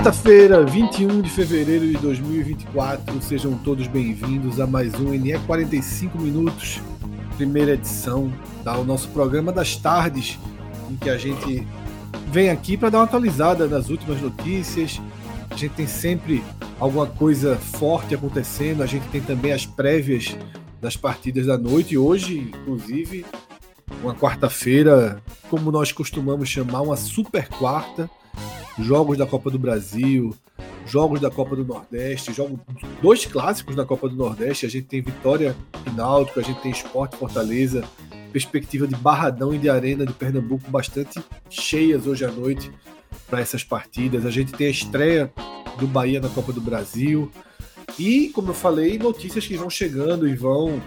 Quarta-feira, 21 de fevereiro de 2024, sejam todos bem-vindos a mais um NE 45 Minutos, primeira edição do nosso programa das tardes, em que a gente vem aqui para dar uma atualizada nas últimas notícias. A gente tem sempre alguma coisa forte acontecendo, a gente tem também as prévias das partidas da noite, hoje, inclusive, uma quarta-feira, como nós costumamos chamar, uma super quarta jogos da Copa do Brasil, jogos da Copa do Nordeste, jogos, dois clássicos da Copa do Nordeste. A gente tem Vitória e Náutico, a gente tem Esporte Fortaleza, perspectiva de Barradão e de Arena de Pernambuco bastante cheias hoje à noite para essas partidas. A gente tem a estreia do Bahia na Copa do Brasil. E, como eu falei, notícias que vão chegando e vão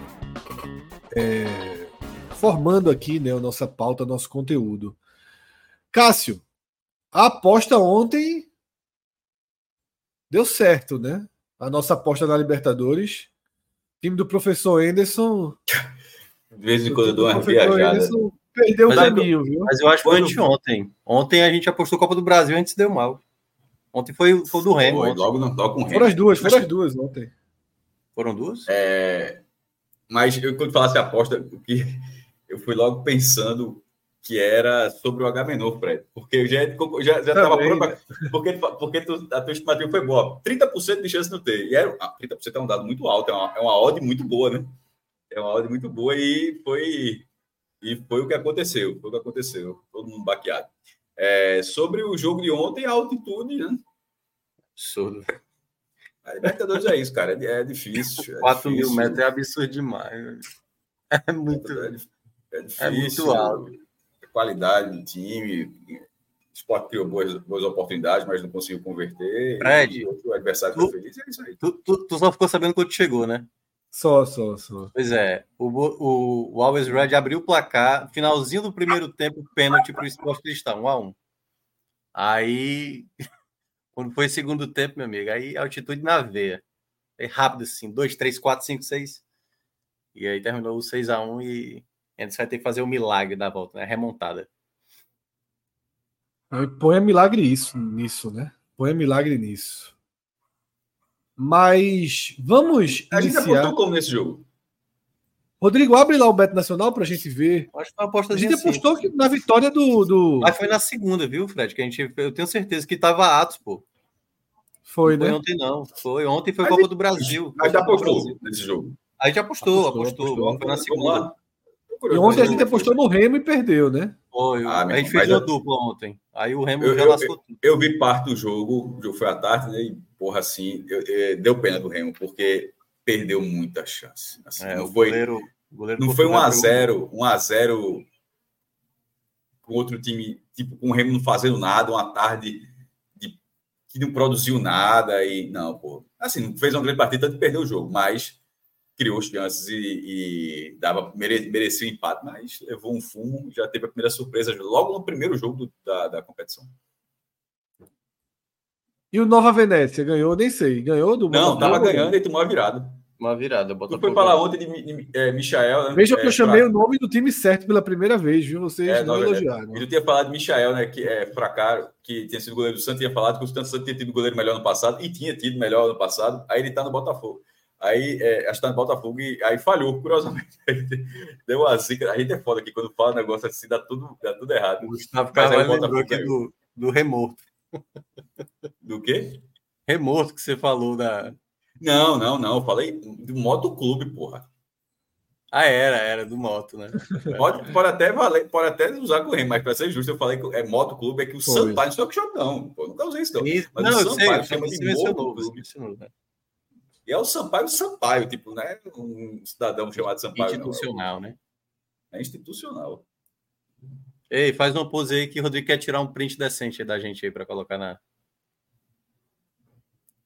é, formando aqui né, a nossa pauta, nosso conteúdo. Cássio, a aposta ontem deu certo, né? A nossa aposta na Libertadores. time do professor Anderson. De vez em quando eu dou uma viajada. perdeu mas o caminho, eu, viu? Mas eu acho que foi anteontem. Ontem a gente apostou Copa do Brasil antes deu mal. Ontem foi, foi do Remo. Foi, logo, não, logo com o Remo. Foram as duas, foram as duas ontem. Foram duas? É, mas eu, quando falasse aposta, eu fui logo pensando que era sobre o H-Menor, Fred. Porque eu já estava já, já pronto pra, porque, porque tu, a tua estimativa foi boa. 30% de chance de não ter. E era, ah, 30% é um dado muito alto, é uma, é uma odd muito boa, né? É uma odd muito boa e foi, e foi o que aconteceu. Foi o que aconteceu. Todo mundo baqueado. É, sobre o jogo de ontem, a altitude, né? Absurdo. A Libertadores é isso, cara. É, é difícil. É 4 difícil. mil metros é absurdo demais. É muito, é, é difícil. É muito alto qualidade do time. O Sport criou boas, boas oportunidades, mas não conseguiu converter. Fred, o adversário tu, feliz, é isso aí. Tu, tu, tu, só ficou sabendo quando chegou, né? Só, só, só. Pois é, o, o, o Always Red abriu o placar, finalzinho do primeiro tempo, pênalti para o Sport Cristal, 1 a 1 Aí, quando foi segundo tempo, meu amigo, aí altitude na veia. É rápido assim, 2, 3, 4, 5, 6. E aí terminou o 6 a 1 e Anderson vai ter que fazer o milagre da volta, né? Remontada. Põe milagre isso, nisso, né? Põe milagre nisso. Mas vamos. A gente iniciar... apostou como nesse jogo? Rodrigo, abre lá o Beto Nacional para a gente ver. Acho que foi uma aposta A gente apostou que na vitória do, do. Mas foi na segunda, viu, Fred? Que a gente, eu tenho certeza que estava Atos, pô. Foi, não né? Foi ontem, não. Foi ontem, foi Copa do Brasil. Mas já apostou nesse jogo. A gente apostou, apostou. apostou, apostou. Foi na segunda. E ontem a gente apostou no Remo e perdeu, né? Foi. Ah, a gente fez uma dupla ontem. Aí o Remo eu, já lascou tudo. Eu, eu, vi parte do jogo, o jogo foi à tarde, né? E, porra, assim, eu, eu, deu pena do Remo, porque perdeu muita chance. Assim, é, não foi, goleiro, goleiro não foi 1x0, 1x0 com outro time, tipo, com o Remo não fazendo nada, uma tarde de, que não produziu nada e não, pô. Assim, fez uma grande partida, tanto perdeu o jogo, mas criou chances e, e dava mere, merecia o empate, mas levou um fumo, já teve a primeira surpresa logo no primeiro jogo do, da, da competição. E o Nova Venécia ganhou, nem sei, ganhou do Não, estava ganhando e tomou a virada. Uma virada. Tu foi falar ontem de, de, de é, Michael, né? Veja que eu é, chamei pra... o nome do time certo pela primeira vez, viu? Vocês é, não elogiaram. Eu tinha falado de Michael, né? Que é fracasso, que tinha sido goleiro do Santos, tinha falado que o Santos tinha tido goleiro melhor no passado, e tinha tido melhor no passado, aí ele tá no Botafogo. Aí, é, acho que tá no Botafogo e aí falhou, curiosamente. Deu uma zica. A gente é foda aqui, quando fala um negócio assim, dá tudo, dá tudo errado. O Gustavo Carvalho lembrou aqui do, do remorto. Do quê? Remorto que você falou da. Não, não, não. Falei do Moto Clube, porra. Ah, era, era do moto, né? Pode, pode, até valer, pode até usar o mas para ser justo, eu falei que é moto clube, é que o. Sampaio, não sou que não, pô, nunca usei isso, não. Mas não, o Sampaio sei, chama de moto clube. Né? E é o Sampaio Sampaio, tipo, né? Um cidadão chamado Sampaio. Institucional, não. né? É institucional. Ei, faz uma pose aí que o Rodrigo quer tirar um print decente da gente aí para colocar na,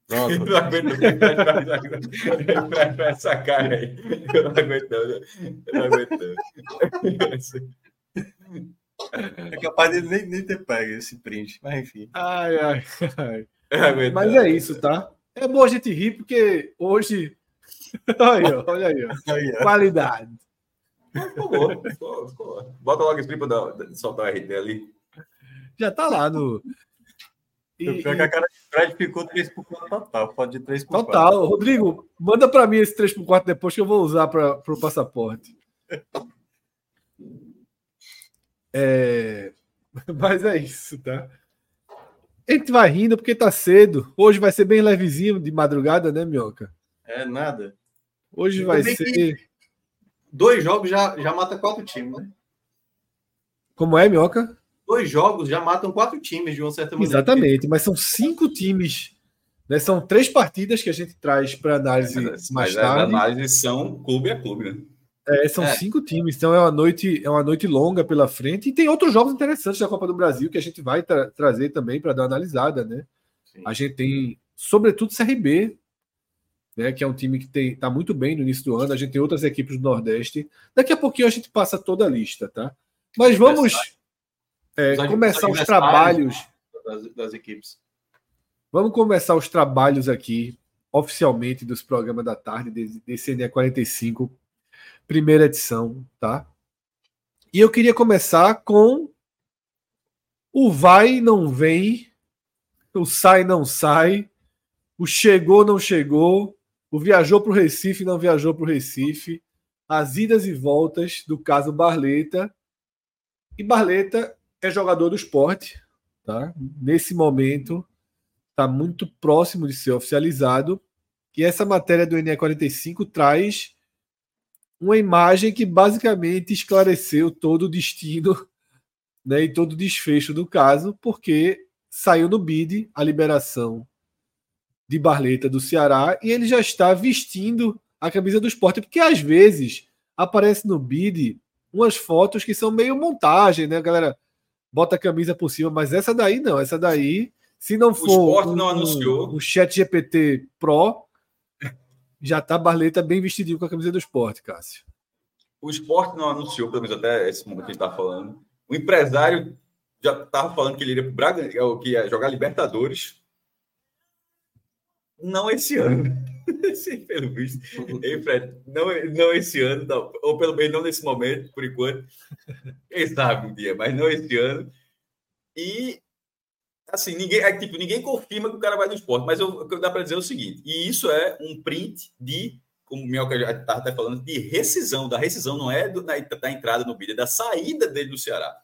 Pronto. não aguento essa cara aí. Eu não aguento, eu não aguento. É capaz de nem, nem ter pego esse print, mas enfim. Ai, ai, ai. Mas é isso, tá? É bom a gente rir, porque hoje. olha aí, olha aí. Qualidade. Ficou, ficou, ficou. Bota logo esse para soltar o RT ali. Já tá lá no, e, pior é que a cara de Fred ficou 3x4 total. Pode de 3x4. Total. Rodrigo, manda para mim esse 3x4 depois que eu vou usar para o passaporte. É... Mas é isso, tá? A gente vai rindo porque tá cedo. Hoje vai ser bem levezinho de madrugada, né, Minhoca? É, nada. Hoje vai ser. Dois jogos já, já mata quatro times, né? Como é, Minhoca? dois jogos já matam quatro times de uma certa maneira. Exatamente, mas são cinco times. Né? São três partidas que a gente traz para análise mas, mais mas tarde. As análises são clube a clube, né? É, são é. cinco times, então é uma noite é uma noite longa pela frente e tem outros jogos interessantes da Copa do Brasil que a gente vai tra trazer também para dar uma analisada, né? Sim. A gente tem, sobretudo, CRB, né, que é um time que está muito bem no início do ano. A gente tem outras equipes do Nordeste. Daqui a pouquinho a gente passa toda a lista, tá? Mas vamos é, começar os trabalhos das, das, equipes. Vamos começar os trabalhos aqui, oficialmente, dos programas da tarde, desse NE 45, primeira edição, tá? E eu queria começar com o vai não vem, o sai não sai, o chegou não chegou, o viajou para o Recife não viajou para o Recife, as idas e voltas do caso Barleta. E Barleta é jogador do esporte, tá? Nesse momento está muito próximo de ser oficializado. E essa matéria do NE45 traz uma imagem que basicamente esclareceu todo o destino né, e todo o desfecho do caso, porque saiu no BID a liberação de Barleta do Ceará e ele já está vestindo a camisa do esporte, porque às vezes aparece no BID umas fotos que são meio montagem, né, galera? bota a camisa por cima, mas essa daí não, essa daí, se não for o um, não anunciou. Um, um chat GPT Pro, já tá Barleta bem vestidinho com a camisa do esporte, Cássio. O esporte não anunciou, pelo menos até esse momento que a gente tá falando. O empresário já estava falando que ele iria para é que ia jogar Libertadores. Não esse ano. Pelo visto. Ei, Fred, não, não esse ano, não. ou pelo menos não nesse momento, por enquanto. Quem sabe um dia, mas não esse ano. E, assim, ninguém, é, tipo, ninguém confirma que o cara vai no esporte, mas eu, que dá para dizer é o seguinte: e isso é um print de, como o Minhoca já estava até falando, de rescisão. Da rescisão não é do, da, da entrada no bid, é da saída dele do Ceará.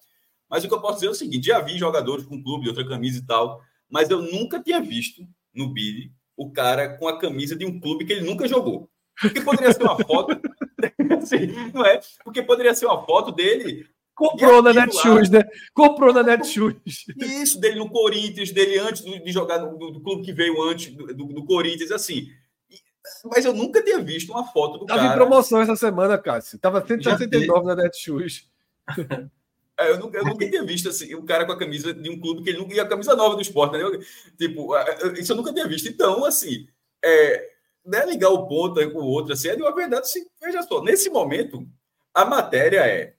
Mas o que eu posso dizer é o seguinte: já vi jogadores com clube de outra camisa e tal, mas eu nunca tinha visto no bid o cara com a camisa de um clube que ele nunca jogou. Porque poderia ser uma foto. assim, não é? Porque poderia ser uma foto dele. Comprou na Netshoes, né? Comprou na Netshoes. Isso, dele no Corinthians, dele antes de jogar no, do, clube que veio antes do, do, do Corinthians, assim. Mas eu nunca tinha visto uma foto do Tava cara. Tava em promoção essa semana, Cássio. Tava 169 na Netshoes. É, eu nunca, eu nunca tinha visto assim, um cara com a camisa de um clube que ele nunca ia a camisa nova do esporte, né? Tipo, isso eu nunca tinha visto. Então, assim, é, né, ligar o ponto com o outro, assim, é de uma verdade, assim, veja só, nesse momento, a matéria é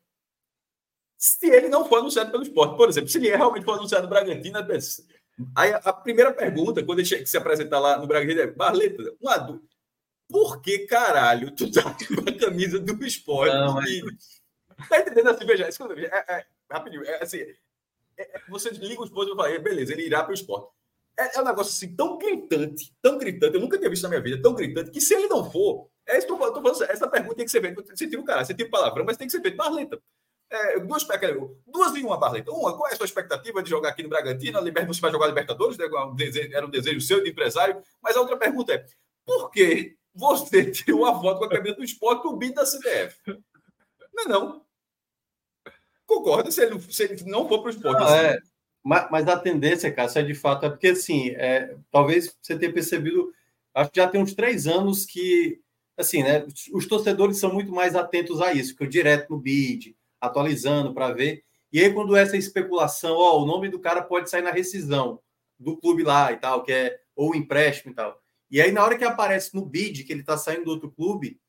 se ele não for anunciado pelo esporte, por exemplo, se ele realmente for anunciado no Bragantino, aí a, primeira pergunta, quando ele se apresentar lá no Bragantino, é Barleta, um adulto, por que caralho tu tá com a camisa do esporte? Não, mas... Tá entendendo assim? Veja, é, é, rapidinho, é, assim, é, é você liga o esposo e fala, beleza, ele irá para o esporte. é, é, um negócio assim tão gritante, tão gritante, eu nunca tinha visto na minha vida, tão gritante, que se ele não for, é isso que eu tô falando, essa pergunta tem que ser feita. Você tira o cara, você tira o palavrão, mas tem que ser feito Barleta. É, duas, duas em uma, Barleta. Uma, qual é a sua expectativa de jogar aqui no Bragantino? Você vai jogar Libertadores? Né? Era um desejo seu de empresário. Mas a outra pergunta é: por que você tirou uma foto com a camisa do esporte BID da CBF? Não é não. Concorda se ele, se ele não for para o esporte. Não, assim. é, mas, mas, a tendência, Cássio, é de fato, é porque assim, é, talvez você tenha percebido, acho que já tem uns três anos que, assim, né, os torcedores são muito mais atentos a isso, que eu direto no BID, atualizando para ver. E aí, quando essa especulação, ó, o nome do cara pode sair na rescisão do clube lá e tal, que é ou empréstimo e tal. E aí, na hora que aparece no bid que ele está saindo do outro clube,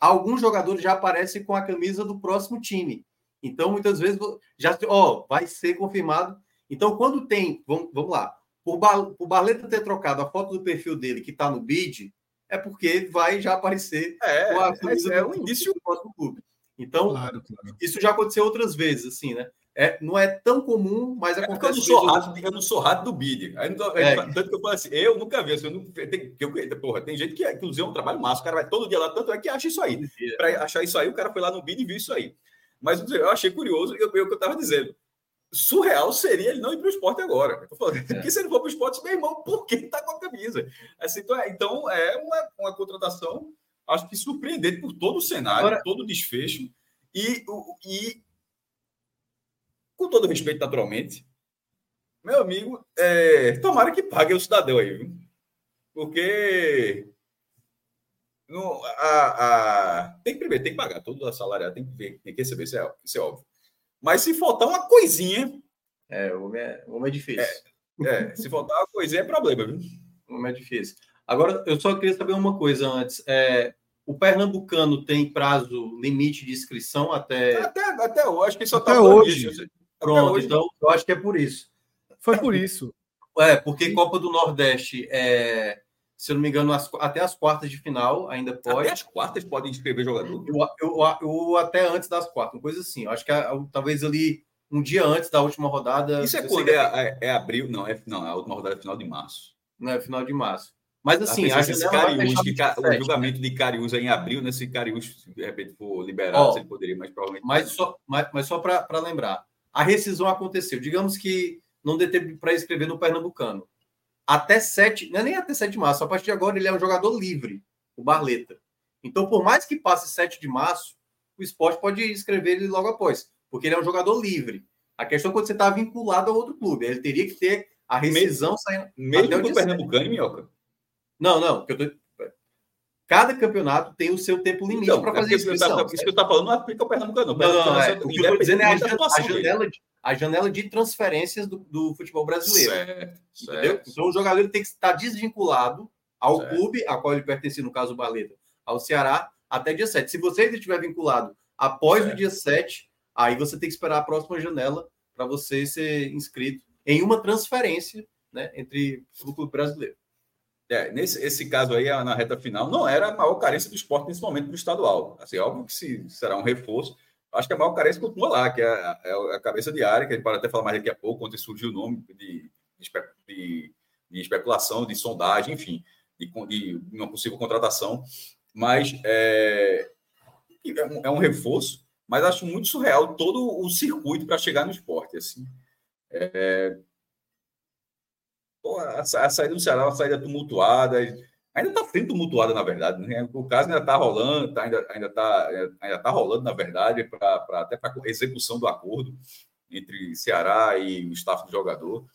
alguns jogadores já aparecem com a camisa do próximo time. Então, muitas vezes, já ó, vai ser confirmado. Então, quando tem, vamos, vamos lá, por, por Barleta ter trocado a foto do perfil dele que está no bid, é porque vai já aparecer é, com a camisa é, é um indício do próximo clube. Então, claro, claro. isso já aconteceu outras vezes, assim, né? É, não é tão comum, mas acontece. É eu não sou rato, eu não sou rato do bid. é. Tanto que eu falo assim, eu nunca vi. Assim, eu não, tem, eu, porra, tem gente que, inclusive, é um trabalho massa. O cara vai todo dia lá, tanto é que acha isso aí. Para achar isso aí, o cara foi lá no bid e viu isso aí. Mas eu achei curioso, eu, eu, eu estava dizendo. Surreal seria ele não ir para o esporte agora. Eu falando, é. Porque se ele for para o esporte, meu irmão, por que está com a camisa? Assim, então, é, então, é uma, uma contratação, acho que surpreendente por todo o cenário, agora, todo o desfecho. E, e com todo respeito, naturalmente, meu amigo, é, tomara que pague o cidadão aí, viu? Porque no, a, a, tem que primeiro, tem que pagar todo o salário, tem que, ver, tem que receber, isso é, isso é óbvio. Mas se faltar uma coisinha. É, o homem é, o homem é difícil. É, é, se faltar uma coisinha é problema, viu? O homem é difícil. Agora, eu só queria saber uma coisa antes. É, o Pernambucano tem prazo limite de inscrição até. Até, até hoje, acho que só está hoje. Isso. Pronto, hoje, então eu acho que é por isso. Foi por isso. É, porque Copa do Nordeste, é, se eu não me engano, as, até as quartas de final ainda pode. Até as quartas podem inscrever jogador? Eu, eu, eu, até antes das quartas, uma coisa assim. Eu acho que é, talvez ali um dia antes da última rodada. Isso é quando? É, é, é, abril? Não, é, não, a última rodada é final de março. Não, é final de março. Mas assim, a esse Cariús, que, o julgamento né? de Cariús é em abril, né? Se Cariús, de repente, for liberado, oh, ele poderia, mas provavelmente. Mas só, mas, mas só para lembrar, a rescisão aconteceu. Digamos que não dê tempo para escrever no Pernambucano. Até 7, não é nem até 7 de março, a partir de agora ele é um jogador livre, o Barleta. Então, por mais que passe 7 de março, o esporte pode escrever ele logo após, porque ele é um jogador livre. A questão é quando você está vinculado a outro clube, ele teria que ter a rescisão mesmo, saindo. Mesmo no Pernambucano, Minhoca? Não, não. Tô, Cada campeonato tem o seu tempo limite então, para fazer é inscrição. Isso que eu estou falando não aplica o Pernambucano. Não, não, não, é, o que eu estou dizendo é a, a, janela de, a janela de transferências do, do futebol brasileiro. Certo, certo. Então o jogador tem que estar desvinculado ao certo. clube a qual ele pertence, no caso o Baleta, ao Ceará, até dia 7. Se você estiver vinculado após o dia 7, aí você tem que esperar a próxima janela para você ser inscrito em uma transferência né, entre o clube brasileiro. É, nesse esse caso aí, na reta final, não era a maior carência do esporte nesse momento do estadual. Assim, óbvio que se, será um reforço. Acho que a maior carência continua lá, que é a, é a cabeça de área, que a gente pode até falar mais daqui a pouco, quando surgiu o nome de, de, de especulação, de sondagem, enfim, de, de, uma possível contratação. Mas é, é, um, é um reforço, mas acho muito surreal todo o circuito para chegar no esporte. Assim. É, a, a saída do Ceará é uma saída tumultuada. Ainda está sendo tumultuada, na verdade. Né? O caso ainda está rolando, tá, ainda está ainda tá, ainda tá rolando, na verdade, pra, pra até para execução do acordo entre Ceará e o staff do jogador.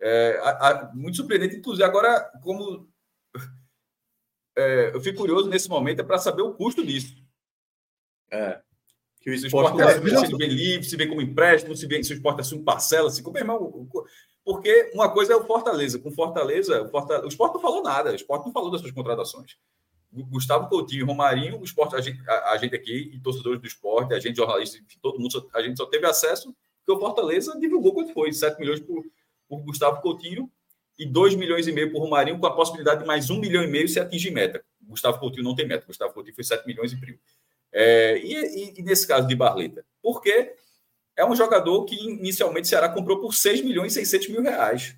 É, a, a, muito surpreendente, inclusive, agora, como é, eu fico curioso nesse momento é para saber o custo disso. É. Que o esporte, o esporte é, se vê livre, se vê como empréstimo, se, vê, se o esporte assume parcela, se como irmão, porque uma coisa é o Fortaleza. Com Fortaleza, o, Fortaleza, o Sport não falou nada. O Sport não falou das suas contratações. Gustavo Coutinho Romarinho, o Sport, a gente, a, a gente aqui, e torcedores do esporte, a gente jornalista, todo mundo, a gente só teve acesso porque o Fortaleza divulgou quanto foi: 7 milhões por, por Gustavo Coutinho e 2 milhões e meio por Romarinho, com a possibilidade de mais 1 milhão e meio se atingir meta. Gustavo Coutinho não tem meta, Gustavo Coutinho foi 7 milhões e primo. É, e, e, e, nesse caso de Barleta? Porque é um jogador que inicialmente o Ceará comprou por 6 milhões e 600 mil reais.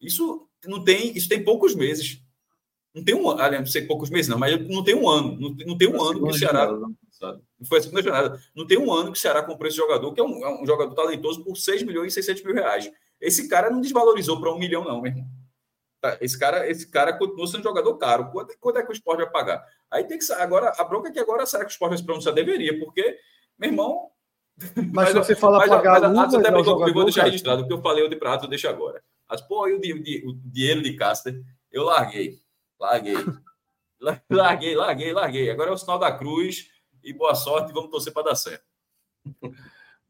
Isso não tem, isso tem poucos meses. Não tem um ano, não sei poucos meses, não, mas não tem um ano. Não, não tem um ano que o Ceará. Sabe? Foi a segunda jornada. Não tem um ano que o Ceará comprou esse jogador, que é um, é um jogador talentoso, por 6 milhões e 600 mil reais. Esse cara não desvalorizou para um milhão, não, meu irmão. Tá, esse cara, esse cara continua sendo jogador caro. Quanto, quanto é que o esporte vai pagar? Aí tem que agora a bronca é que agora será que o esporte vai se pronunciar? Deveria, porque, meu irmão. Mas, mas se você fala mas, pagar mas, mas, até jogador, eu vou deixar registrado o que eu falei o de prato, eu deixo agora. Mas, pô, aí o, o, o dinheiro de Caster, eu larguei. Larguei. larguei, larguei, larguei. Agora é o sinal da cruz e boa sorte, vamos torcer para dar certo.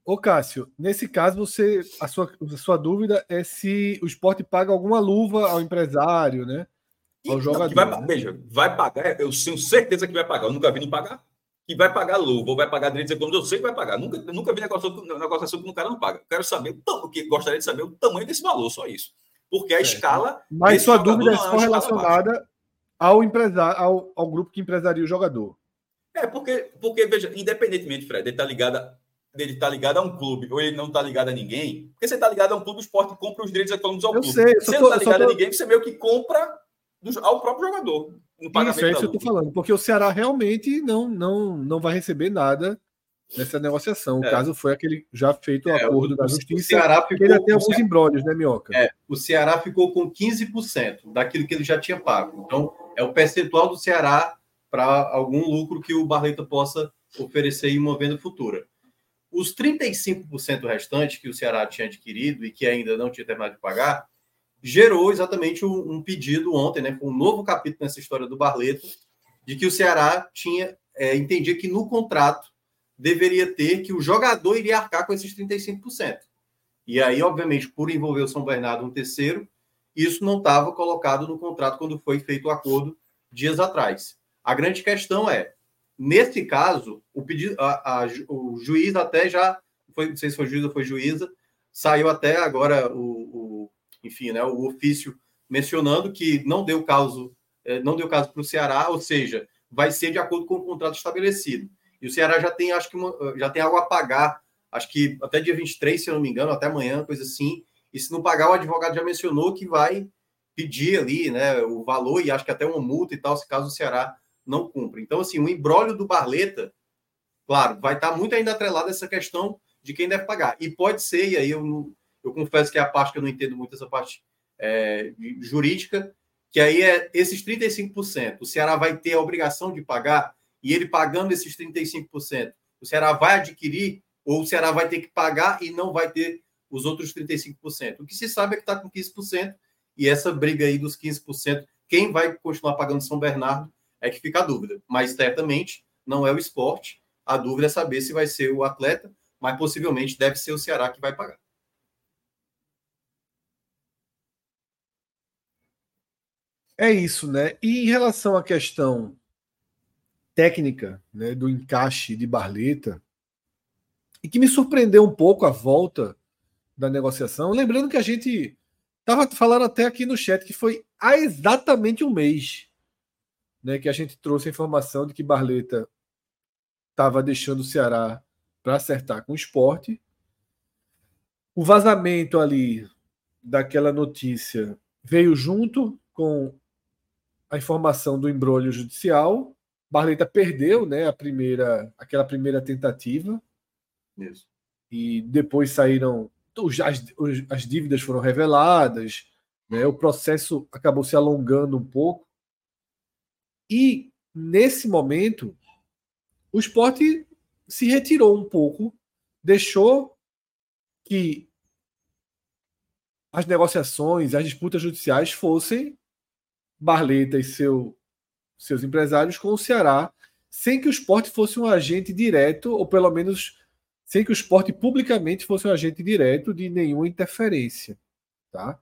Ô Cássio, nesse caso, você a sua, a sua dúvida é se o esporte paga alguma luva ao empresário, né? Ao jogador. Vai, veja, vai pagar, eu tenho certeza que vai pagar. Eu nunca vi não pagar. Que vai pagar luva ou vai pagar direitos econômicos, eu sei que vai pagar. Nunca, nunca vi negociação, negociação que o cara não paga. Quero saber, o que gostaria de saber o tamanho desse valor, só isso. Porque a escala. Mas sua dúvida é só é relacionada ao, empresário, ao, ao grupo que empresaria o jogador. É, porque, porque veja, independentemente, Fred, ele está ligado, ele tá ligado a um clube ou ele não está ligado a ninguém, porque você está ligado a um clube, o esporte compra os direitos econômicos ao eu clube. Sei, você não está ligado tô... a ninguém, você meio que compra do, ao próprio jogador. No pagamento isso é isso que eu estou falando, porque o Ceará realmente não, não, não vai receber nada nessa negociação. O é. caso foi aquele já feito o é, acordo o, da justiça. O Ceará ficou, ele tem alguns embrólios, né, Minhoca? É, o Ceará ficou com 15% daquilo que ele já tinha pago. Então, é o percentual do Ceará para algum lucro que o Barleta possa oferecer em uma venda futura. Os 35% restantes que o Ceará tinha adquirido e que ainda não tinha terminado de pagar, gerou exatamente um, pedido ontem, né? Um novo capítulo nessa história do Barleto, de que o Ceará tinha é, entendia que no contrato deveria ter que o jogador iria arcar com esses 35%. E aí, obviamente, por envolver o São Bernardo um terceiro, isso não estava colocado no contrato quando foi feito o acordo dias atrás. A grande questão é, nesse caso, o, pedido, a, a, o juiz até já, foi, não sei se foi juiz ou foi juíza, saiu até agora o, o enfim, né, o ofício mencionando que não deu caso, é, não deu caso para o Ceará, ou seja, vai ser de acordo com o contrato estabelecido. E o Ceará já tem, acho que uma, já tem algo a pagar, acho que até dia 23, se eu não me engano, até amanhã, coisa assim. E se não pagar, o advogado já mencionou que vai pedir ali, né, o valor e acho que até uma multa e tal, se caso o Ceará não cumpre. Então, assim, o embrólio do Barleta, claro, vai estar muito ainda atrelado essa questão de quem deve pagar. E pode ser, e aí eu, eu confesso que é a parte que eu não entendo muito, essa parte é, jurídica, que aí é esses 35%. O Ceará vai ter a obrigação de pagar, e ele pagando esses 35%, o Ceará vai adquirir, ou o Ceará vai ter que pagar e não vai ter os outros 35%. O que se sabe é que está com 15%, e essa briga aí dos 15%, quem vai continuar pagando São Bernardo é que fica a dúvida. Mas certamente não é o esporte. A dúvida é saber se vai ser o atleta, mas possivelmente deve ser o Ceará que vai pagar. É isso, né? E em relação à questão técnica né, do encaixe de Barleta, e que me surpreendeu um pouco a volta da negociação, lembrando que a gente estava falando até aqui no chat que foi há exatamente um mês né, que a gente trouxe a informação de que Barleta estava deixando o Ceará para acertar com o esporte. O vazamento ali daquela notícia veio junto com a informação do embrólio judicial. Barleta perdeu né, a primeira, aquela primeira tentativa. Isso. E depois saíram. As, as dívidas foram reveladas, né, o processo acabou se alongando um pouco. E nesse momento, o esporte se retirou um pouco, deixou que as negociações, as disputas judiciais fossem Barleta e seu, seus empresários com o Ceará, sem que o esporte fosse um agente direto, ou pelo menos sem que o esporte publicamente fosse um agente direto de nenhuma interferência. Tá?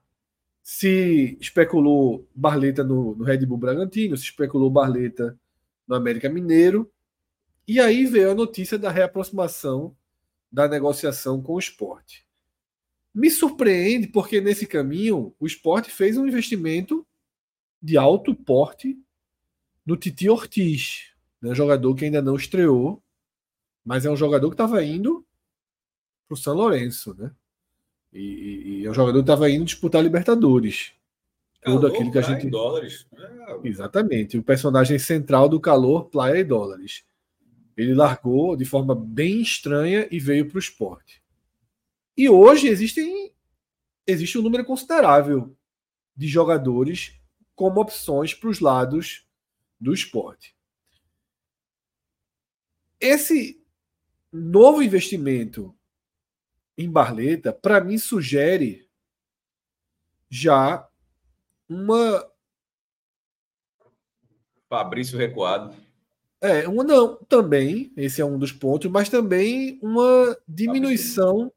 Se especulou Barleta no, no Red Bull Bragantino, se especulou Barleta no América Mineiro, e aí veio a notícia da reaproximação da negociação com o esporte. Me surpreende porque nesse caminho o esporte fez um investimento de alto porte no Titi Ortiz, né, jogador que ainda não estreou, mas é um jogador que estava indo para o São Lourenço. Né? E, e, é um jogador que estava indo disputar Libertadores. Tudo aquilo que a gente. dólares. É. Exatamente. O personagem central do calor, Playa e Dólares. Ele largou de forma bem estranha e veio para o esporte. E hoje existem, existe um número considerável de jogadores como opções para os lados do esporte. Esse novo investimento em Barleta, para mim, sugere já uma. Fabrício recuado. É, uma não, também, esse é um dos pontos, mas também uma diminuição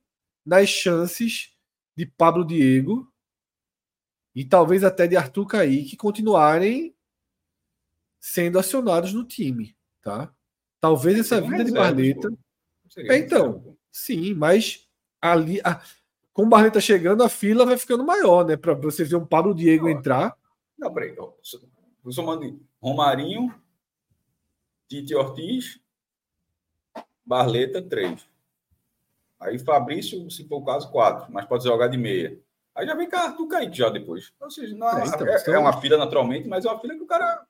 nas chances de Pablo Diego e talvez até de Arthur Kaique continuarem sendo acionados no time, tá? Talvez essa vida de Barleta. É, então, sim, mas ali a, com o Barleta chegando, a fila vai ficando maior, né? Para você ver um Pablo Diego não, entrar. Não, peraí. Eu somando Romarinho, Tite Ortiz, Barleta, três. Aí Fabrício, se for o caso, quatro, mas pode jogar de meia. Aí já vem cá Kaique já depois. Ou seja, não, é, então, é, é, uma fila naturalmente, mas é uma fila que o cara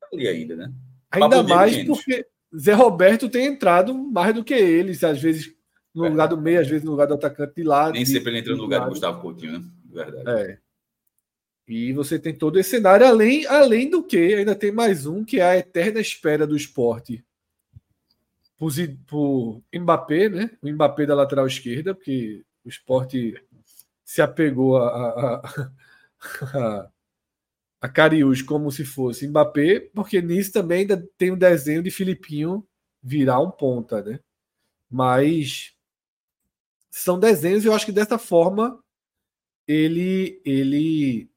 tá ali ainda, né? Ainda mais porque Zé Roberto tem entrado mais do que eles, às vezes no lugar do meia, às vezes no lugar do atacante de lado. Nem sempre ele entra no lugar do Gustavo Coutinho, né? Verdade. É. E você tem todo esse cenário, além, além do que, ainda tem mais um, que é a eterna espera do esporte por, por Mbappé, né? O Mbappé da lateral esquerda, porque o esporte se apegou a, a, a, a como se fosse Mbappé, porque nisso também ainda tem um desenho de Filipinho virar um ponta, né? Mas são desenhos e eu acho que dessa forma ele ele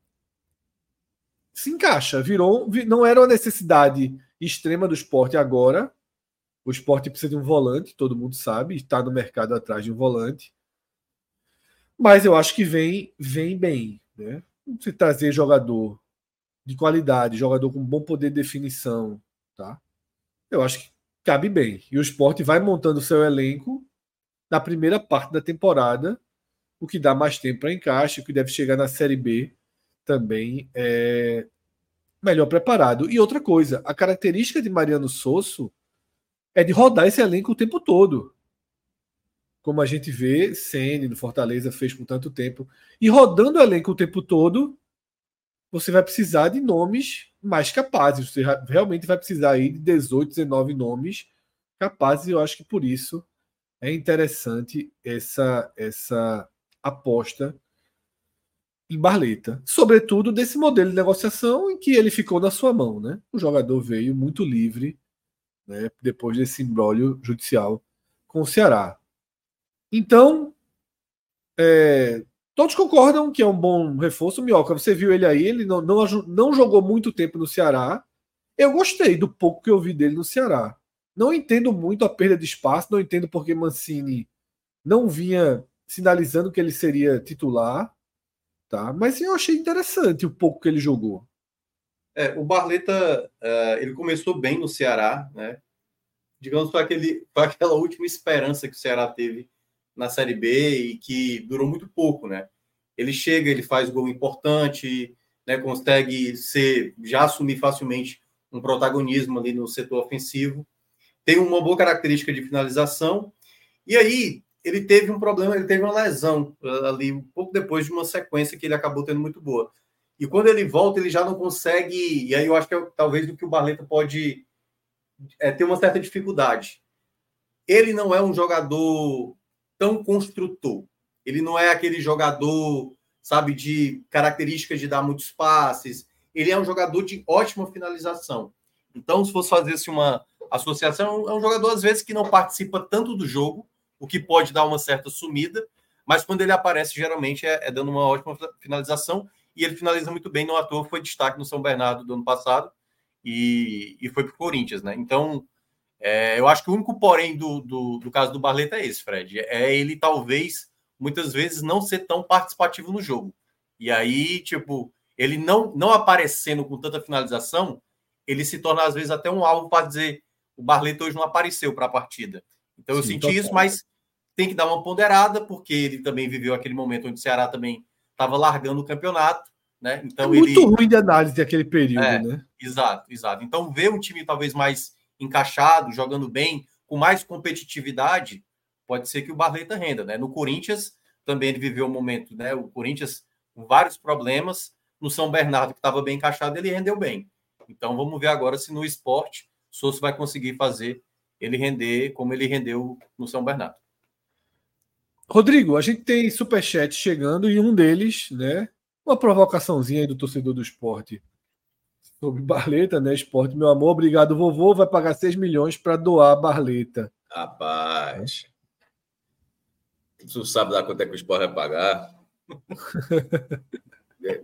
se encaixa, virou, não era uma necessidade extrema do esporte agora. O esporte precisa de um volante, todo mundo sabe, está no mercado atrás de um volante. Mas eu acho que vem, vem bem, né? Se trazer jogador de qualidade, jogador com bom poder de definição, tá? Eu acho que cabe bem. E o esporte vai montando o seu elenco na primeira parte da temporada, o que dá mais tempo para encaixe, o que deve chegar na Série B também é melhor preparado. E outra coisa, a característica de Mariano Sosso é de rodar esse elenco o tempo todo. Como a gente vê, Sene do Fortaleza fez por tanto tempo. E rodando o elenco o tempo todo, você vai precisar de nomes mais capazes. Você realmente vai precisar aí de 18, 19 nomes capazes. E eu acho que por isso é interessante essa, essa aposta em Barleta, sobretudo desse modelo de negociação em que ele ficou na sua mão, né? O jogador veio muito livre, né, depois desse embrólio judicial com o Ceará. Então, é, todos concordam que é um bom reforço. Mioca, você viu ele aí, ele não, não, não jogou muito tempo no Ceará. Eu gostei do pouco que eu vi dele no Ceará. Não entendo muito a perda de espaço, não entendo porque Mancini não vinha sinalizando que ele seria titular. Tá? Mas eu achei interessante o pouco que ele jogou. É, o Barleta, uh, ele começou bem no Ceará, né? Digamos, foi aquela última esperança que o Ceará teve na Série B e que durou muito pouco, né? Ele chega, ele faz gol importante, né? Consegue ser, já assumir facilmente um protagonismo ali no setor ofensivo. Tem uma boa característica de finalização. E aí, ele teve um problema, ele teve uma lesão uh, ali um pouco depois de uma sequência que ele acabou tendo muito boa. E quando ele volta, ele já não consegue. E aí eu acho que é talvez do que o Barleta pode é, ter uma certa dificuldade. Ele não é um jogador tão construtor. Ele não é aquele jogador, sabe, de características de dar muitos passes. Ele é um jogador de ótima finalização. Então, se fosse fazer-se uma associação, é um jogador, às vezes, que não participa tanto do jogo, o que pode dar uma certa sumida, mas quando ele aparece, geralmente é, é dando uma ótima finalização, e ele finaliza muito bem, no ator foi destaque no São Bernardo do ano passado, e, e foi para o Corinthians, né? Então, é, eu acho que o único porém do, do, do, caso do Barleta é esse, Fred, é ele talvez, muitas vezes, não ser tão participativo no jogo. E aí, tipo, ele não, não aparecendo com tanta finalização, ele se torna, às vezes, até um alvo para dizer o Barleta hoje não apareceu para a partida. Então eu Sim, senti isso, mas tem que dar uma ponderada, porque ele também viveu aquele momento onde o Ceará também estava largando o campeonato, né? Então é muito ele... ruim de análise aquele período, é, né? Exato, exato. Então ver um time talvez mais encaixado, jogando bem, com mais competitividade, pode ser que o Barleta renda, né? No Corinthians também ele viveu um momento, né? O Corinthians com vários problemas, no São Bernardo que estava bem encaixado, ele rendeu bem. Então vamos ver agora se no esporte Souza vai conseguir fazer ele render como ele rendeu no São Bernardo. Rodrigo, a gente tem superchat chegando e um deles, né? Uma provocaçãozinha aí do torcedor do esporte sobre Barleta, né? Esporte, meu amor, obrigado, vovô. Vai pagar 6 milhões para doar a Barleta. Rapaz. Tu sabe lá quanto é que o esporte vai pagar?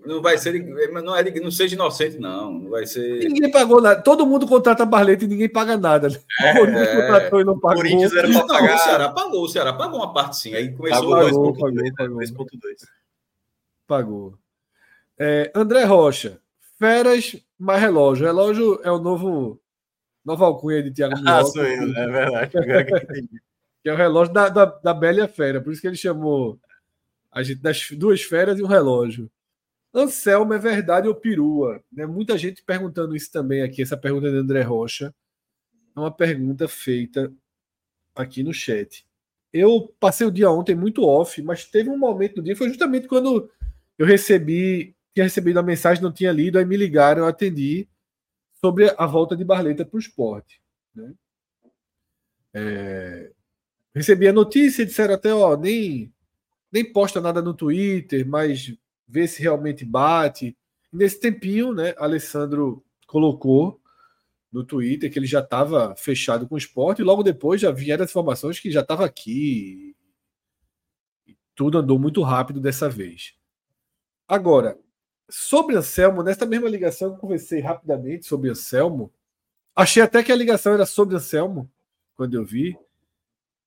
Não vai ser, não, é, não seja inocente, não. Não vai ser. Ninguém pagou nada. Todo mundo contrata Barleta e ninguém paga nada. Né? É, o Corinthians contratou e não pagou. Corinthians era para pagar. Não, o Ceará pagou, o Ceará pagou uma parte sim. Aí começou pagou, 2.2. Pagou. É, André Rocha, feras mais relógio. Relógio é o novo nova alcunha de Minhoca. Ah, sou eu, é verdade. que é o relógio da, da, da Bela e a Fera. Por isso que ele chamou a gente das duas feras e um relógio. Anselmo é verdade ou perua? Né? Muita gente perguntando isso também aqui, essa pergunta de André Rocha. É uma pergunta feita aqui no chat. Eu passei o dia ontem muito off, mas teve um momento do dia, foi justamente quando eu recebi, tinha recebido a mensagem, não tinha lido, aí me ligaram, eu atendi sobre a volta de Barleta para o esporte. Né? É, recebi a notícia, disseram até, ó, nem, nem posta nada no Twitter, mas ver se realmente bate. Nesse tempinho, né, Alessandro colocou no Twitter que ele já estava fechado com o esporte, e logo depois já vieram as informações que já estava aqui. tudo andou muito rápido dessa vez. Agora, sobre Anselmo, nessa mesma ligação eu conversei rapidamente sobre Anselmo. Achei até que a ligação era sobre Anselmo, quando eu vi.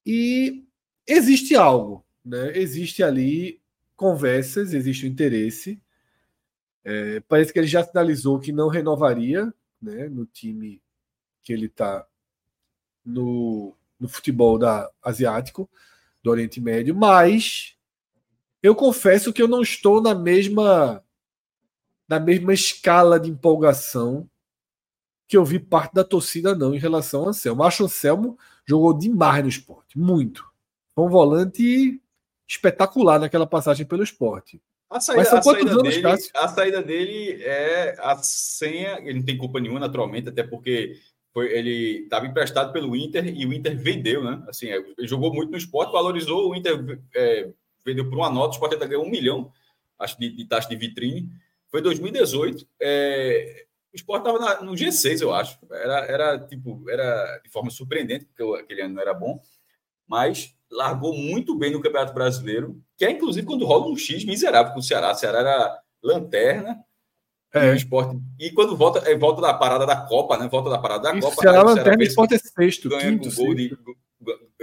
E existe algo, né? Existe ali conversas, existe o um interesse. É, parece que ele já sinalizou que não renovaria né, no time que ele está no, no futebol da asiático, do Oriente Médio, mas eu confesso que eu não estou na mesma na mesma escala de empolgação que eu vi parte da torcida não em relação ao Anselmo. Acho que o Anselmo jogou demais no esporte, muito. Foi um volante espetacular naquela passagem pelo esporte. A saída, Mas são quantos anos, dele, Cássio? A saída dele é a senha, ele não tem culpa nenhuma, naturalmente, até porque foi, ele estava emprestado pelo Inter e o Inter vendeu, né? Assim, é, ele jogou muito no esporte, valorizou, o Inter é, vendeu por uma nota, o esporte ainda ganhou um milhão, acho, de, de taxa de vitrine. Foi 2018. É, o esporte estava no G6, eu acho. Era, era tipo, era de forma surpreendente, porque aquele ano não era bom, mas largou muito bem no Campeonato Brasileiro, que é inclusive quando rola um X miserável com o Ceará. O Ceará era lanterna. É. E, o esporte, e quando volta, é, volta da parada da Copa, né? Volta da parada da Copa. Ceará, né? lanterna, o esporte é sexto, ganha quinto, com gol de,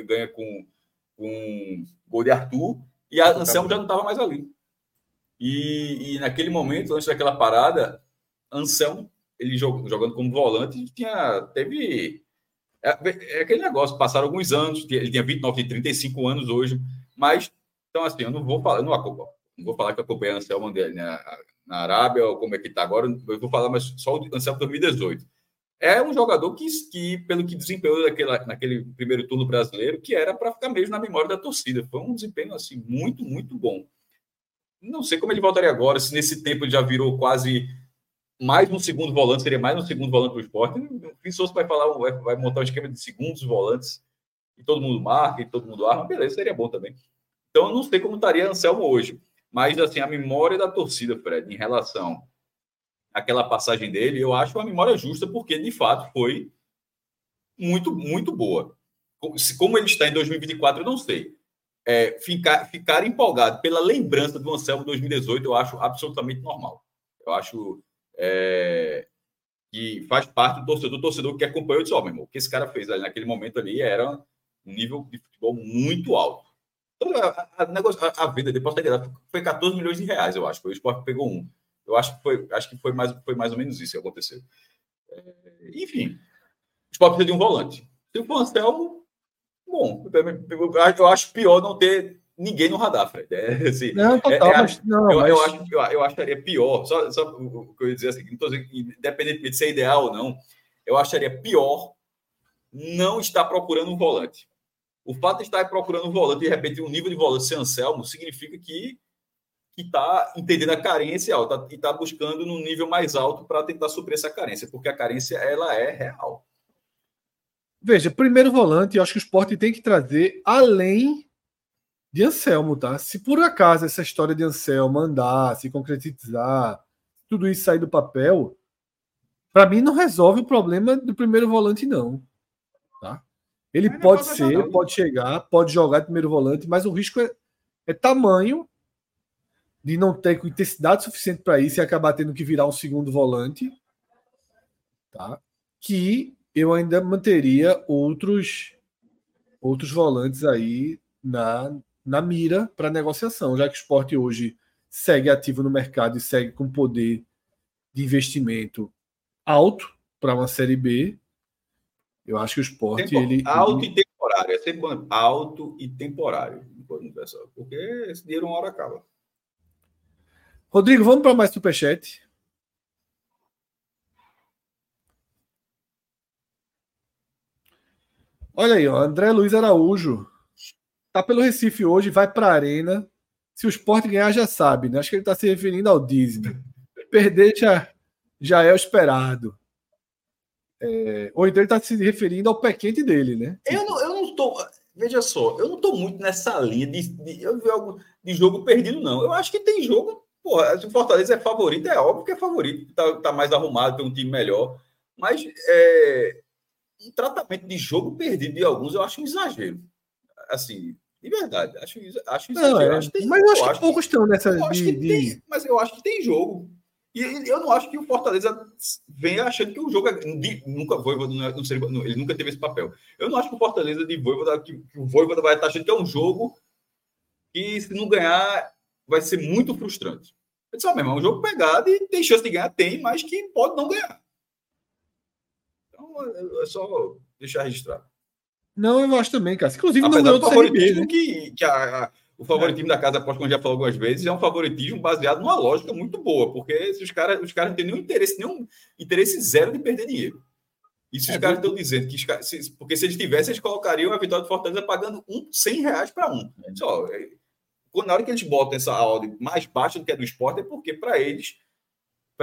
ganha com, com gol de Arthur e a Anselmo já não estava mais ali. E, e, naquele momento, antes daquela parada, Anselmo, ele jogando como volante, tinha, teve é, é, aquele negócio, passaram alguns anos, ele tinha 29, 35 anos hoje, mas, então, assim, eu não vou falar, não, não vou falar que acompanhei Anselmo dele, né, na Arábia, ou como é que está agora, eu vou falar, mas só o Anselmo 2018. É um jogador que, que pelo que desempenhou naquele, naquele primeiro turno brasileiro, que era para ficar mesmo na memória da torcida. Foi um desempenho, assim, muito, muito bom. Não sei como ele voltaria agora, se nesse tempo ele já virou quase mais um segundo volante, seria mais um segundo volante para o esporte. O vai falar, vai, montar um esquema de segundos volantes e todo mundo marca e todo mundo arma, beleza, seria bom também. Então, eu não sei como estaria Anselmo hoje, mas assim, a memória da torcida, Fred, em relação àquela passagem dele, eu acho uma memória justa, porque de fato foi muito, muito boa. Como ele está em 2024, eu não sei. É, ficar, ficar empolgado pela lembrança do Anselmo 2018, eu acho absolutamente normal. Eu acho é, que faz parte do torcedor, do torcedor que acompanhou disse, ó, oh, meu irmão, o que esse cara fez ali naquele momento ali era um nível de futebol muito alto. Então, a, a, negócio, a, a venda depois foi 14 milhões de reais, eu acho. Foi o Sport pegou um. Eu acho que foi, acho que foi mais, foi mais ou menos isso que aconteceu. É, enfim, o Sport precisa de um volante. Se for Anselmo, bom. Eu acho pior não ter ninguém no radar, Fred. É, assim, não, total, é, é, mas, não, eu, mas... eu, acho, eu, eu acharia pior, só, só o que eu ia dizer assim, não dizendo, independente de ser ideal ou não, eu acharia pior não estar procurando um volante. O fato de estar procurando um volante e de repente um nível de volante ser Anselmo significa que que está entendendo a carência tá, e está buscando num nível mais alto para tentar suprir essa carência, porque a carência ela é real. Veja, primeiro volante, eu acho que o esporte tem que trazer além de Anselmo, tá? Se por acaso essa história de Anselmo andar, se concretizar, tudo isso sair do papel, para mim não resolve o problema do primeiro volante, não. Tá? Ele pode, pode ser, pode chegar, pode jogar de primeiro volante, mas o risco é, é tamanho de não ter intensidade suficiente para isso e acabar tendo que virar um segundo volante, tá? Que eu ainda manteria outros outros volantes aí na, na mira para negociação, já que o esporte hoje segue ativo no mercado e segue com poder de investimento alto para uma série B. Eu acho que o esporte Tempo, ele alto ele... e temporário, é sempre alto e temporário, porque esse dinheiro uma hora acaba. Rodrigo, vamos para mais superchat. Olha aí, ó, André Luiz Araújo. Tá pelo Recife hoje, vai para a Arena. Se o esporte ganhar, já sabe, né? Acho que ele está se referindo ao Disney. Perder já, já é o esperado. É, ou então ele está se referindo ao pé quente dele, né? Eu não, eu não tô. Veja só, eu não estou muito nessa linha de, de, de jogo perdido, não. Eu acho que tem jogo Porra, se o Fortaleza é favorito, é óbvio que é favorito, tá, tá mais arrumado, tem um time melhor. Mas é, um tratamento de jogo perdido de alguns eu acho um exagero. Assim, de verdade, acho, acho exagero. Não, é, acho tem, mas eu acho, eu acho que poucos estão nessa. De, de... Tem, mas eu acho que tem jogo. E eu não acho que o Fortaleza venha achando que o jogo é, nunca Voivoda não, é, não seria, não, ele nunca teve esse papel. Eu não acho que o Fortaleza de Voivoda que, que o Voivoda vai estar achando que é um jogo que se não ganhar vai ser muito frustrante. Eu disse, ah, meu irmão, é um jogo pegado e tem chance de ganhar, tem, mas que pode não ganhar. Então, é, é só deixar registrado. Não, eu acho também, cara. Inclusive, Apesar não ganhou do favoritismo né? que, que a, a, o favoritismo é. da casa, após como já falou algumas vezes, é um favoritismo baseado numa lógica muito boa, porque se os caras os cara não têm nenhum interesse, nenhum interesse zero de perder dinheiro. E se os é caras estão dizendo que. Se, porque se eles tivessem, eles colocariam a vitória do Fortaleza pagando um, 100 reais para um. Só, na hora que eles botam essa ordem mais baixa do que a do esporte, é porque para eles,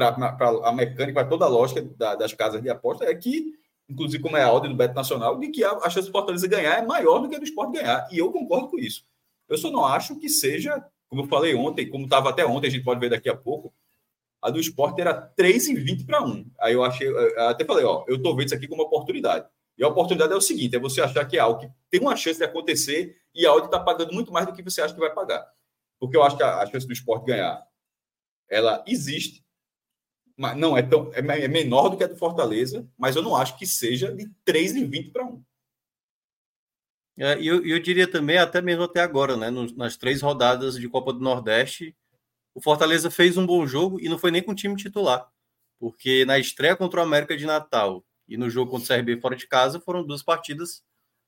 para a mecânica, para toda a lógica da, das casas de aposta, é que, inclusive como é a ordem do Beto Nacional, de que a, a chance do Fortaleza ganhar é maior do que a do esporte ganhar. E eu concordo com isso. Eu só não acho que seja, como eu falei ontem, como estava até ontem, a gente pode ver daqui a pouco, a do esporte era 3,20 para 1. Aí eu achei, eu até falei, ó, eu estou vendo isso aqui como uma oportunidade. E a oportunidade é o seguinte: é você achar que é algo que tem uma chance de acontecer e a Audi está pagando muito mais do que você acha que vai pagar. Porque eu acho que a, chance do esporte ganhar ela existe, mas não é tão é, é menor do que a do Fortaleza, mas eu não acho que seja de 3,20 para 1. É, eu, eu diria também, até mesmo até agora, né, nas três rodadas de Copa do Nordeste, o Fortaleza fez um bom jogo e não foi nem com o time titular. Porque na estreia contra o América de Natal e no jogo contra o CRB fora de casa foram duas partidas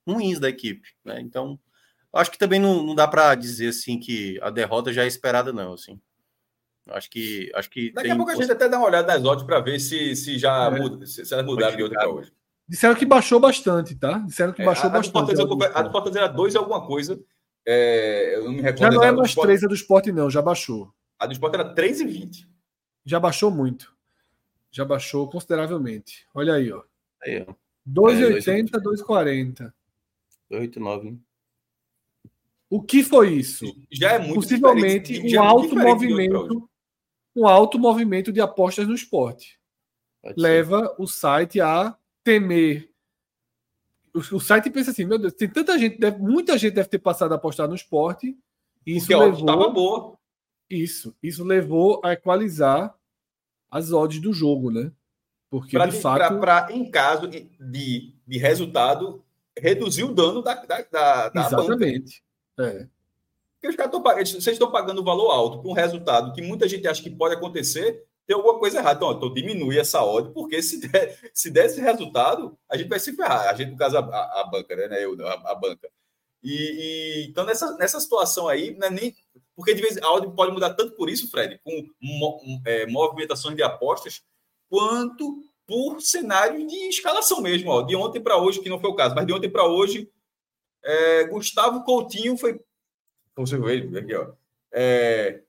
ruins da equipe. Né? Então, acho que também não, não dá para dizer assim que a derrota já é esperada, não. Assim. Acho que. Acho que Daqui tem... a pouco a gente até dá uma olhada nas odds para ver se, se já é. muda, se, se elas mudaram de ontem para hoje. Disseram que baixou bastante, tá? Disseram que é, baixou a, bastante. A do Fortaleza era 2 e alguma coisa. É, eu não me recordo. Já não é mais 3 a do esporte, não, já baixou. A do esporte era 3,20. Já baixou muito. Já baixou consideravelmente. Olha aí, ó. Aí, ó. 2,80, é, 2,40. 2,89. O que foi isso? Já é muito Possivelmente um é alto movimento, um alto movimento de apostas no esporte. Leva o site a temer. O, o, site pensa assim, meu Deus, tem tanta gente, deve, muita gente deve ter passado a apostar no esporte. E isso Porque levou. boa. Isso, isso levou a equalizar as odds do jogo, né? Porque pra, de fato. Para, em caso de, de resultado, reduzir o dano da, da, da, da Exatamente. Banca. É. Porque os caras estão vocês estão pagando valor alto para um resultado que muita gente acha que pode acontecer, tem alguma coisa errada. Então, então diminui essa odd, porque se der, se der esse resultado, a gente vai se ferrar. A gente, no caso, a, a banca, né? Eu, a, a banca. E, e, então, nessa, nessa situação aí, é nem. Porque de vez a odd pode mudar tanto por isso, Fred, com mo, é, movimentações de apostas, quanto por cenário de escalação mesmo. Ó. De ontem para hoje, que não foi o caso, mas de ontem para hoje, é, Gustavo Coutinho foi. Você vê aqui, ó. É,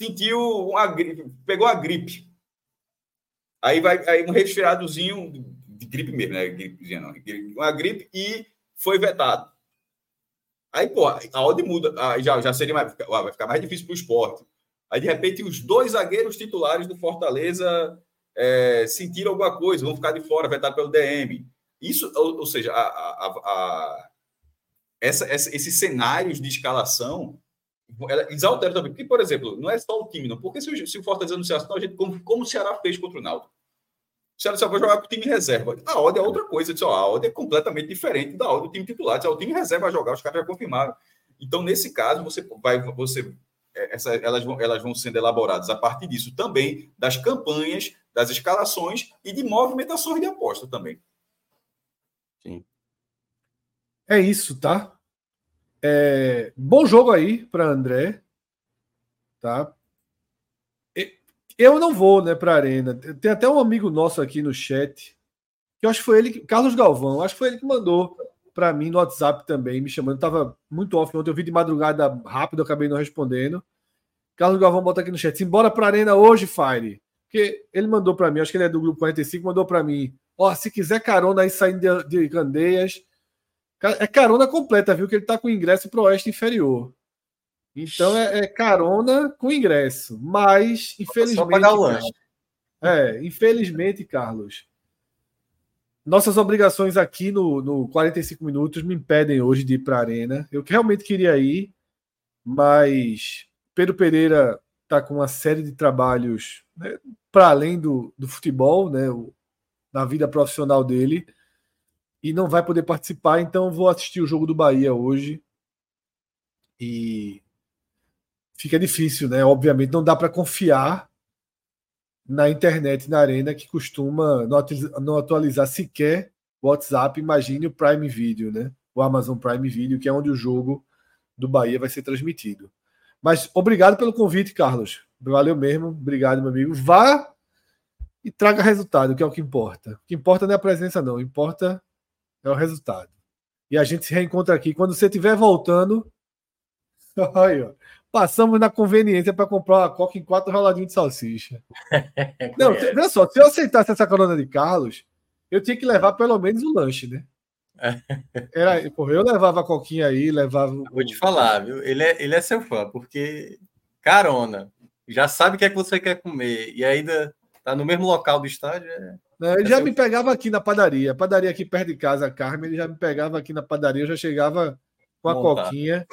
sentiu uma gripe, pegou a gripe. Aí vai aí um resfriadozinho de gripe mesmo, né? Gripezinha não, uma gripe e foi vetado. Aí, pô, a odd muda, já, já seria mais, vai ficar mais difícil para o esporte. Aí, de repente, os dois zagueiros titulares do Fortaleza é, sentiram alguma coisa, vão ficar de fora, vetado pelo DM. Isso, ou, ou seja, a, a, essa, essa, esses cenários de escalação eles alteram também. Porque, por exemplo, não é só o time, não. Porque se o, se o Fortaleza anunciasse, então, a gente, como, como o Ceará fez contra o Náutico. O Ceará só vai jogar com o time reserva. A odd é outra coisa. Disse, ó, a odd é completamente diferente da odd do time titular. Disse, ó, o time reserva vai jogar, os caras já confirmaram. Então, nesse caso, você vai. Você, é, essa, elas, vão, elas vão sendo elaboradas a partir disso também, das campanhas, das escalações e de movimentações de aposta também. Sim. É isso, tá? É, bom jogo aí para André, tá? Eu não vou, né, para arena. Tem até um amigo nosso aqui no chat que eu acho que foi ele, Carlos Galvão, acho que foi ele que mandou para mim no WhatsApp também, me chamando. Tava muito off ontem, eu vi de madrugada rápido, eu acabei não respondendo. Carlos Galvão bota aqui no chat. Simbora para arena hoje, Fire. Porque ele mandou para mim, acho que ele é do grupo 45, mandou para mim. Ó, se quiser carona aí saindo de, de Candeias, é carona completa, viu? Que ele tá com ingresso pro Oeste Inferior. Então é, é carona com ingresso. Mas, infelizmente. Só pagar o lanche. É, infelizmente, Carlos. Nossas obrigações aqui no, no 45 minutos me impedem hoje de ir para a Arena. Eu realmente queria ir, mas Pedro Pereira está com uma série de trabalhos né, para além do, do futebol, né, o, na vida profissional dele e não vai poder participar, então vou assistir o jogo do Bahia hoje. E fica difícil, né? Obviamente não dá para confiar na internet, na arena, que costuma não atualizar sequer o WhatsApp. Imagine o Prime Video, né? O Amazon Prime Video, que é onde o jogo do Bahia vai ser transmitido. Mas obrigado pelo convite, Carlos. Valeu mesmo. Obrigado, meu amigo. Vá e traga resultado, que é o que importa. O que importa não é a presença, não. Importa é o resultado. E a gente se reencontra aqui. Quando você estiver voltando. Aí, ó. Passamos na conveniência para comprar uma coca em quatro roladinhos de salsicha. Não, olha só, se eu aceitasse essa corona de Carlos, eu tinha que levar pelo menos o lanche, né? Era, porra, eu levava a coquinha aí, levava. Vou te falar, viu? Ele é, ele é seu fã, porque carona, já sabe o que é que você quer comer e ainda tá no mesmo local do estádio. É... Não, ele já me pegava aqui na padaria. Padaria aqui perto de casa, a Carmen, ele já me pegava aqui na padaria, eu já chegava com a Bom, coquinha.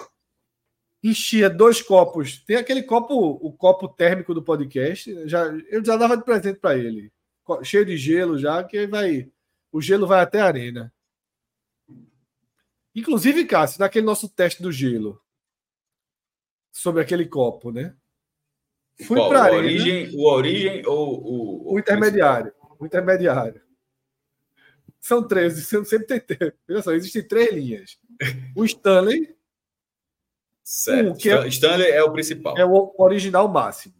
Enchia dois copos. Tem aquele copo, o copo térmico do podcast. Já, eu já dava de presente para ele. Cheio de gelo já, que vai. O gelo vai até a arena. Inclusive, Cássio, naquele nosso teste do gelo. Sobre aquele copo, né? Fui para a arena. Origem, o origem ou o. O intermediário o intermediário. São três, sempre tem. Olha só, existem três linhas. O Stanley. Certo. Um, que é, Stanley é o principal. É o original máximo.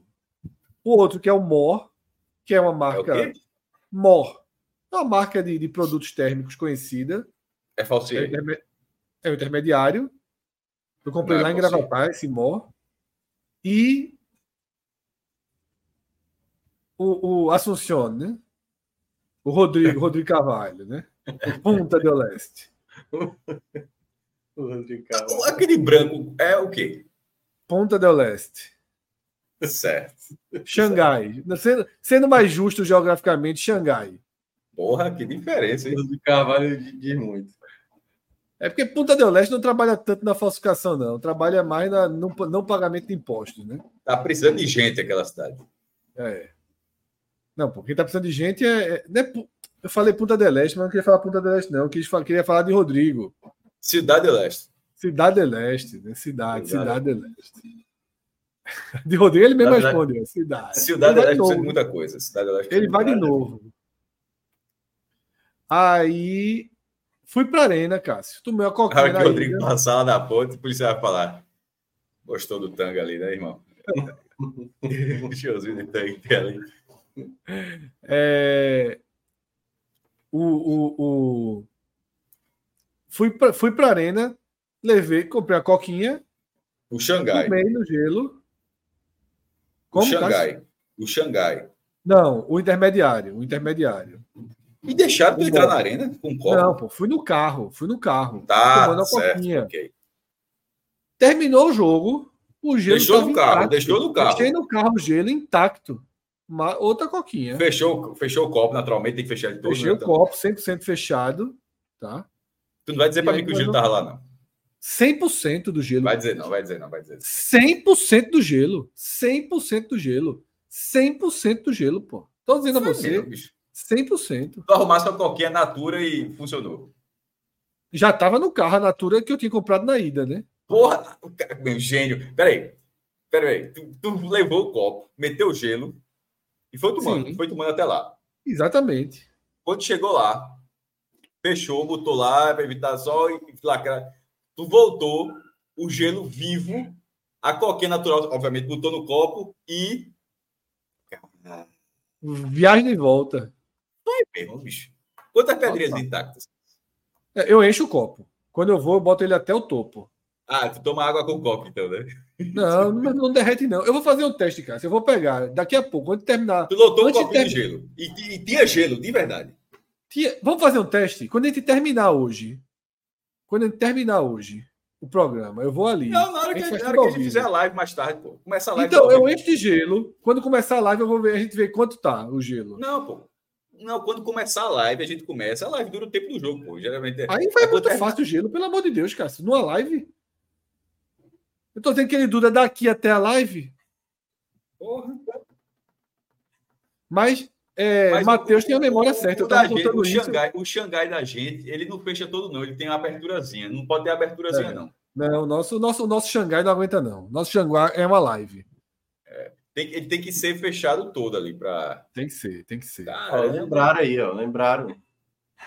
O outro que é o Mor, que é uma marca. É Mor. É uma marca de, de produtos térmicos conhecida. É falsinho. É, é o intermediário. Eu comprei Não é lá é em Gravatar esse Mor. E o, o Assuncion, né? O Rodrigo, Rodrigo Carvalho, né? O Punta do Leste. o Rodrigo Carvalho. Aquele branco é o quê? Ponta do Leste. Certo. Xangai. Sendo, sendo mais justo geograficamente, Xangai. Porra, que diferença, hein? Rodrigo Carvalho diz muito. É porque Punta del Leste não trabalha tanto na falsificação, não. Trabalha mais na, no não pagamento de impostos, né? Tá precisando de gente aquela cidade. É. Não, porque quem tá precisando de gente é. é, é eu falei Punta del Este, mas não queria falar Punta del Este, não. Eu queria falar de Rodrigo. Cidade del Este. Cidade del Este, né? Cidade, Cidade, Cidade del Este. De Rodrigo ele mesmo responde. Cidade. Cidade del Este precisa de muita coisa. Cidade del Este ele vai de novo. Aí Fui pra arena, Cássio. Tomei a coquinha. Na hora que o Rodrigo passar lá na ponte, o policial vai falar. Gostou do tanga ali, né, irmão? Showzinho de tanga ali. É... O, o, o... Fui pra, fui pra arena, levei, comprei a coquinha. O Xangai. Tomei no gelo. Como, o Xangai. Cássio? O Xangai. Não, o intermediário. O intermediário. E deixaram tu entrar na arena com copo? Não, pô, fui no carro, fui no carro. Tá, tomando a certo, coquinha. Okay. Terminou o jogo, o gelo Deixou no carro, intacto. deixou no carro. Deixei no carro o gelo intacto. Uma, outra coquinha. Fechou, fechou o copo, naturalmente tem que fechar de todo. Fechei né, o copo, 100% fechado, tá? Tu não vai dizer para mim que o gelo tava lá, não. 100% do gelo. Vai dizer não, vai dizer não, vai dizer. 100% do gelo. 100% do gelo. 100% do gelo, pô. Tô dizendo a você. Mesmo, bicho. 100%. Tu arrumasse uma coquinha Natura e funcionou. Já estava no carro a Natura que eu tinha comprado na ida, né? Porra, meu gênio. Peraí, peraí. Tu, tu levou o copo, meteu o gelo e foi tomando, foi tomando até lá. Exatamente. Quando chegou lá, fechou, botou lá para evitar sol e lacrar. Tu voltou, o gelo vivo, a coquinha natural, obviamente, botou no copo e. Viagem de volta. Vai mesmo, bicho. Quantas pedrinhas intactas? É, eu encho o copo. Quando eu vou, eu boto ele até o topo. Ah, tu toma água com copo, então, né? Não, não, não derrete, não. Eu vou fazer um teste, cara. Eu vou pegar daqui a pouco, quando terminar. Tu lotou um copinho ter... de gelo. E, e, tinha gelo, de verdade. Tinha... Vamos fazer um teste? Quando a gente terminar hoje. Quando a gente terminar hoje o programa, eu vou ali. Não, na hora, que, a, gente, na hora que a gente fizer a live mais tarde, pô. Começa a live. Então, eu encho de gelo. Quando começar a live, eu vou ver, a gente vê quanto tá o gelo. Não, pô. Não, quando começar a live, a gente começa. A live dura o tempo do jogo, pô. Geralmente é. Aí vai muito termina... fácil o gelo, pelo amor de Deus, cara. Numa live. Eu tô dizendo que ele dura daqui até a live. Porra. Mas, é, Mas Matheus tem a memória o, certa. O, eu gente, o, Xangai, o Xangai da gente, ele não fecha todo, não. Ele tem uma aberturazinha. Não pode ter aberturazinha, é. não. Não, o nosso, nosso, nosso Xangai não aguenta, não. Nosso Xangai é uma live. É. Tem, ele tem que ser fechado todo ali para. Tem que ser, tem que ser. Cara, lembraram aí, ó. Lembraram.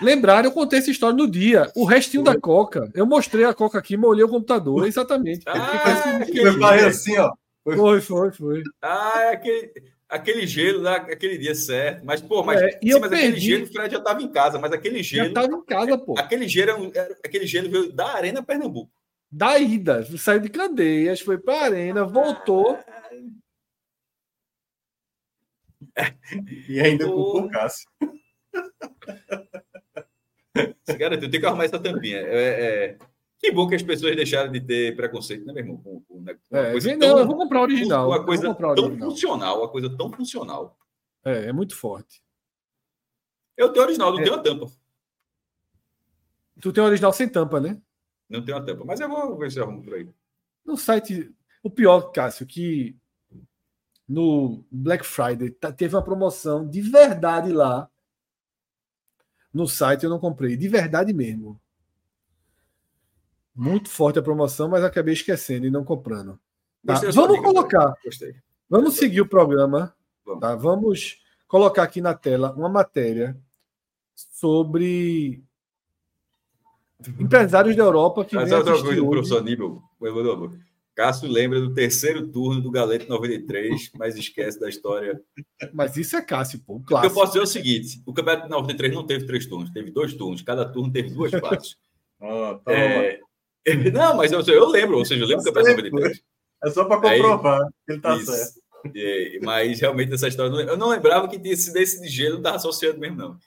Lembraram, eu contei essa história no dia. O restinho Foi. da Coca. Eu mostrei a Coca aqui, molhei o computador. Exatamente. Ah, eu falei assim, ó. Foi, foi, foi. Ah, é aquele, aquele gelo lá, aquele dia certo. Mas, pô, mas, é, e sim, mas perdi. aquele gelo, o Fred já estava em casa, mas aquele gelo. Já estava em casa, pô. Aquele gelo, aquele gelo veio da Arena Pernambuco. Da ida. Saiu de Candeias, foi para a Arena, voltou. E ainda com o Cássio. Cara, eu tenho que arrumar essa tampinha. É, é... Que bom que as pessoas deixaram de ter preconceito, né, meu irmão? Com, com né, uma é, coisa não, tão, eu vou comprar original. Uma coisa tão original. funcional, uma coisa tão funcional. É, é muito forte. Eu tenho original, não é. tenho a tampa. Tu tem original sem tampa, né? Não tenho a tampa, mas eu vou ver se eu arrumo por aí. No site, o pior, Cássio, que no Black Friday tá, teve uma promoção de verdade lá no site eu não comprei, de verdade mesmo. Muito forte a promoção, mas acabei esquecendo e não comprando. Tá, vamos colocar. Gostei. Vamos seguir o programa. Vamos. Tá? Vamos colocar aqui na tela uma matéria sobre empresários da Europa que. Mas vem assistir hoje. professor Nível, Cássio lembra do terceiro turno do Galete 93, mas esquece da história. Mas isso é Cássio, pô. Clássico. Eu posso dizer o seguinte: o Campeonato 93 não teve três turnos, teve dois turnos. Cada turno teve duas fases. oh, é... Não, mas eu, eu, lembro, ou seja, eu lembro do Campeonato 93. É só para comprovar Aí, que ele está certo. É, mas realmente essa história. Eu não lembrava que esse desse de gelo não estava associando mesmo, não.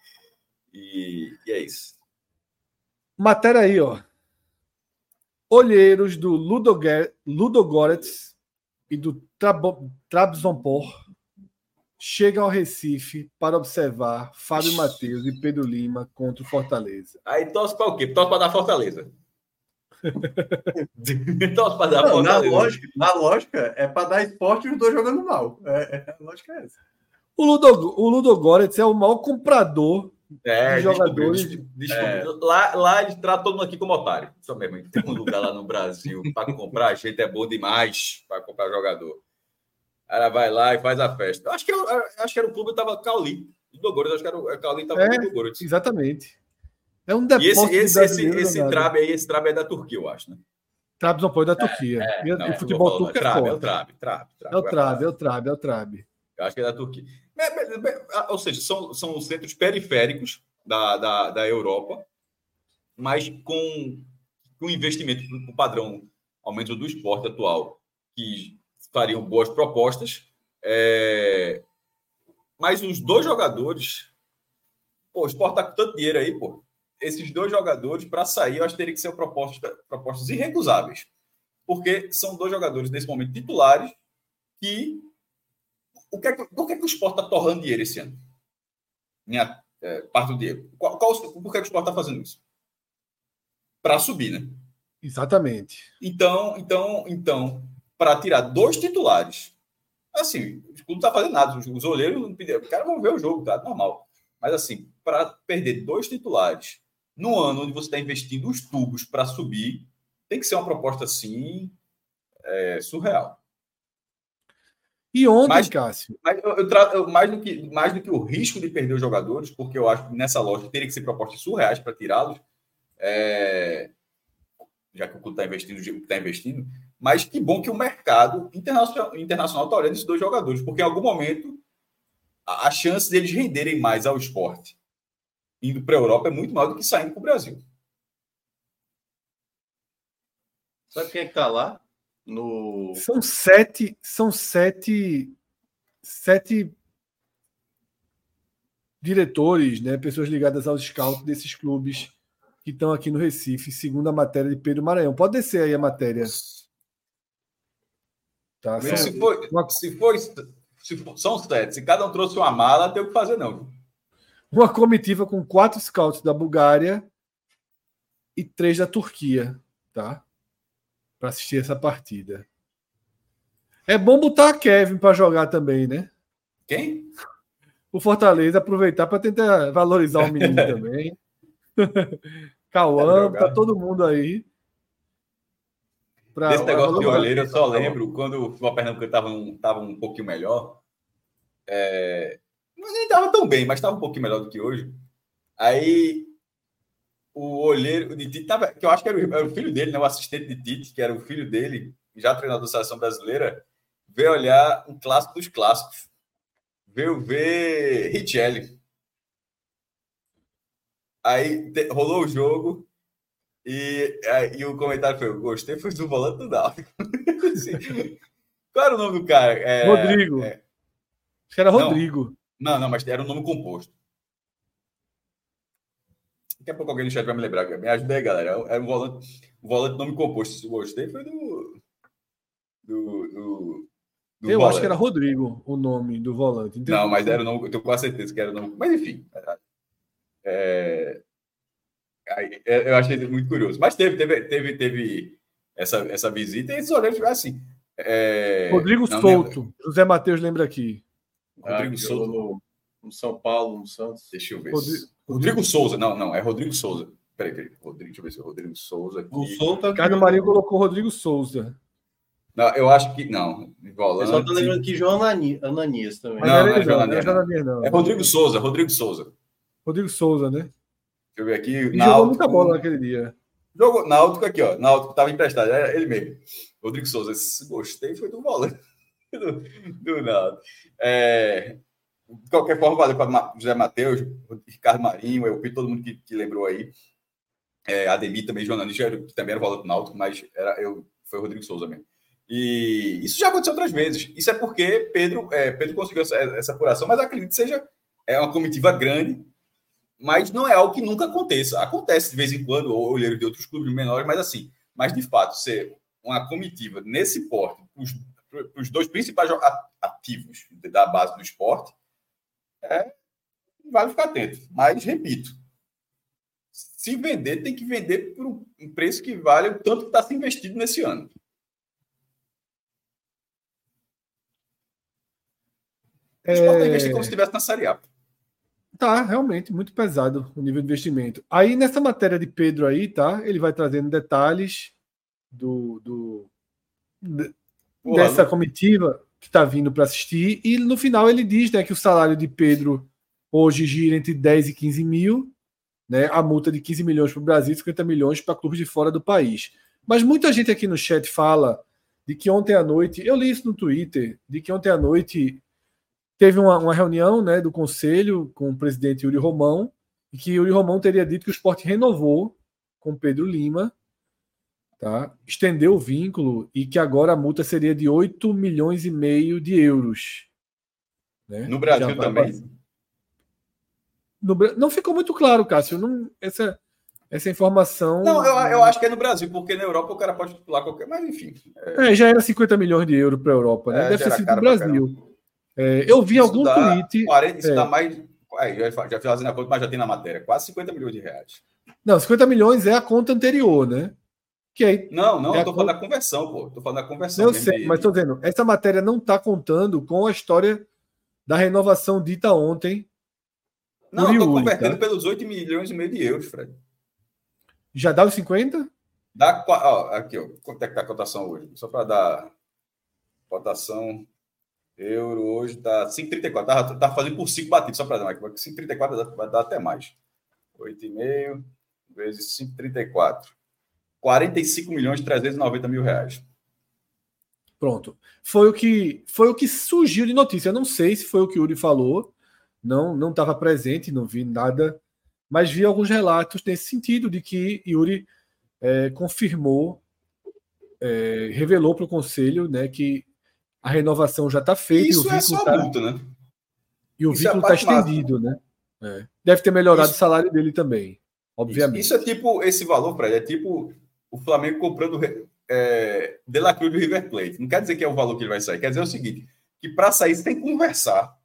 E, e é isso. Matéria aí, ó olheiros do Ludogorets e do Trabzonspor chegam ao Recife para observar Fábio Matheus e Pedro Lima contra o Fortaleza. Aí torce para o quê? Torce para dar Fortaleza. torce para dar Não, Fortaleza. Na lógica, na lógica, é para dar esporte e os dois jogando mal. É, é, a lógica é essa. O, Ludo, o Ludogorets é o maior comprador é, jogadores. É. Lá, lá eles tratam todo mundo aqui como otário. Só mesmo. Tem um lugar lá no Brasil para comprar gente é bom demais para comprar jogador. Ela vai lá e faz a festa. Acho que, eu, acho que era o clube estava Cauli. Do Goros, acho que era o Cauli estava é. Exatamente. É um depósito e esse, esse, esse, esse trabe aí, esse trabe é da Turquia, eu acho, né? Trabzonspor é da Turquia. É, é, não, e futebol turco é É o trabe, trabe, trabe, É o trabe, é o trabe, é o trabe. Eu acho que é da Turquia. Ou seja, são, são centros periféricos da, da, da Europa, mas com, com investimento o padrão aumento do esporte atual, que fariam boas propostas. É... Mas os dois jogadores. Pô, o esporte tá com tanto dinheiro aí, pô esses dois jogadores, para sair, eu acho que teria que ser propostas, propostas irrecusáveis. Porque são dois jogadores, nesse momento, titulares, que. O que é que, por que, é que o Sport está torrando dinheiro esse ano? Minha é, parte do dinheiro. Qual, qual, por que, é que o Sport está fazendo isso? Para subir, né? Exatamente. Então, então, então para tirar dois titulares, assim, o clube não está fazendo nada. Os, os olheiros não pediram. O cara vão ver o jogo, tá? Normal. Mas assim, para perder dois titulares no ano onde você está investindo os tubos para subir, tem que ser uma proposta assim é, surreal. E ontem, mas, Cássio? Mas eu, eu trato, mais, do que, mais do que o risco de perder os jogadores, porque eu acho que nessa loja teria que ser propostas surreais para tirá-los, é, já que o clube está investindo está investindo. Mas que bom que o mercado internacional está olhando esses dois jogadores, porque em algum momento a, a chance deles renderem mais ao esporte indo para a Europa é muito maior do que saindo para o Brasil. Sabe quem é que está lá? No... São sete, são sete, sete diretores, né, pessoas ligadas aos scouts desses clubes que estão aqui no Recife, segundo a matéria de Pedro Maranhão. Pode descer aí a matéria. Tá, são... se, for, se, for, se for, são sete. Se cada um trouxe uma mala, tem o que fazer, não uma comitiva com quatro scouts da Bulgária e três da Turquia, tá? Para assistir essa partida. É bom botar a Kevin para jogar também, né? Quem? O Fortaleza aproveitar para tentar valorizar o menino também. Cauã, tá todo mundo aí. Pra, Esse negócio de olheiro, eu só lembro quando o futebol Pernambuco estava um, tava um pouquinho melhor. É, não nem estava tão bem, mas estava um pouquinho melhor do que hoje. Aí o olheiro de Tite, tava, que eu acho que era o, era o, filho dele, né, o assistente de Tite, que era o filho dele, já treinador da seleção brasileira, veio olhar um clássico dos clássicos. Veio ver Richelli. Aí te, rolou o jogo e, e o comentário foi: gostei, foi do volante do Náutico. assim, qual era o nome do cara? É, Rodrigo. É, Acho que era Rodrigo. Não, não, não, mas era um nome composto. Daqui a pouco alguém no chat vai me lembrar. Me ajuda aí, galera. Era um volante, um volante nome composto. Se gostei, foi do. Do. do, do eu volante. acho que era Rodrigo o nome do volante. Entendeu? Não, mas era o nome. Eu tenho quase certeza que era o nome. Mas enfim. É, é, eu achei muito curioso. Mas teve, teve, teve, teve essa, essa visita e esses olheiros assim. É... Rodrigo não, Souto. José Matheus lembra aqui. Rodrigo ah, Souza. No, São Paulo, no Santos. Deixa eu ver. Rodrigo, Rodrigo Souza. Não, não, é Rodrigo Souza. Peraí, peraí. Rodrigo, deixa eu ver se é Rodrigo Souza. Aqui. O Souza. Ricardo Marinho colocou Rodrigo Souza. Não, eu acho que. Não. Volante. Eu só tô lembrando que João Ananias também. Não, não, é João Ananias. Não. É Rodrigo Souza, Rodrigo Souza. Rodrigo Souza, né? Deixa eu ver aqui. Ele jogou muita bola naquele dia. Jogou Náutico aqui, ó. Náutico estava emprestado, é ele mesmo. Rodrigo Souza. Gostei, foi do volante. do, do Náutico. É, de qualquer forma, valeu para José Matheus, Ricardo Marinho, eu vi todo mundo que, que lembrou aí. É, Ademir também, jornalista, que também era volante do Náutico, mas era, eu, foi o Rodrigo Souza mesmo. E isso já aconteceu outras vezes. Isso é porque Pedro, é, Pedro conseguiu essa, essa apuração, mas acredito que seja é uma comitiva grande, mas não é algo que nunca aconteça. Acontece de vez em quando, ou olheiro de outros clubes menores, mas assim, mas de fato, ser uma comitiva nesse porte, os, os dois principais ativos da base do esporte, é, vale ficar atento. Mas, repito, se vender, tem que vender por um preço que vale o tanto que está se investido nesse ano. O esporte é... investir como se estivesse na Série A. Tá, realmente, muito pesado o nível de investimento. Aí, nessa matéria de Pedro aí, tá? Ele vai trazendo detalhes do, do de, dessa comitiva que está vindo para assistir. E no final ele diz né, que o salário de Pedro hoje gira entre 10 e 15 mil. né, a multa de 15 milhões para o Brasil e 50 milhões para clubes de fora do país. Mas muita gente aqui no chat fala de que ontem à noite, eu li isso no Twitter, de que ontem à noite teve uma, uma reunião né, do conselho com o presidente Yuri Romão, e que Yuri Romão teria dito que o esporte renovou com Pedro Lima, tá? estendeu o vínculo e que agora a multa seria de 8 milhões e meio de euros. Né? No Brasil também. No, não ficou muito claro, Cássio. Não, essa, essa informação. Não, eu, eu acho que é no Brasil, porque na Europa o cara pode pular qualquer. Mas enfim. É, é já era 50 milhões de euros para a Europa, né? É, Deve ter sido no Brasil. É, eu vi isso algum dá tweet. 40, isso dá é. mais. É, já, já fazendo a conta, mas já tem na matéria. Quase 50 milhões de reais. Não, 50 milhões é a conta anterior, né? Aí, não, não, é eu tô falando conta... da conversão, pô. Tô falando da conversão. Eu sei, mas tô dizendo, essa matéria não está contando com a história da renovação dita ontem não, estou convertendo tá? pelos 8 milhões e meio de euros, Fred. Já dá os 50? Dá, ó, aqui, ó, quanto é que tá a cotação hoje? Só para dar cotação euro hoje tá 5,34. Tava, tava fazendo por 5 batidos, só para dar, 5,34 vai dar até mais. 8,5 vezes 5,34. 45 milhões e 390 mil reais. Pronto. Foi o que foi o que surgiu de notícia. Eu não sei se foi o que o Yuri falou, não não estava presente, não vi nada, mas vi alguns relatos nesse sentido de que Yuri é, confirmou, é, revelou para o conselho, né, que a renovação já está feita. Isso e o é só tá, multa, né? E o Isso é vínculo está é estendido, né? É. Deve ter melhorado Isso... o salário dele também, obviamente. Isso, Isso é tipo esse valor, Fred, é tipo o Flamengo comprando é, De La Cruz do River Plate. Não quer dizer que é o valor que ele vai sair, quer dizer o seguinte: que para sair você tem que conversar.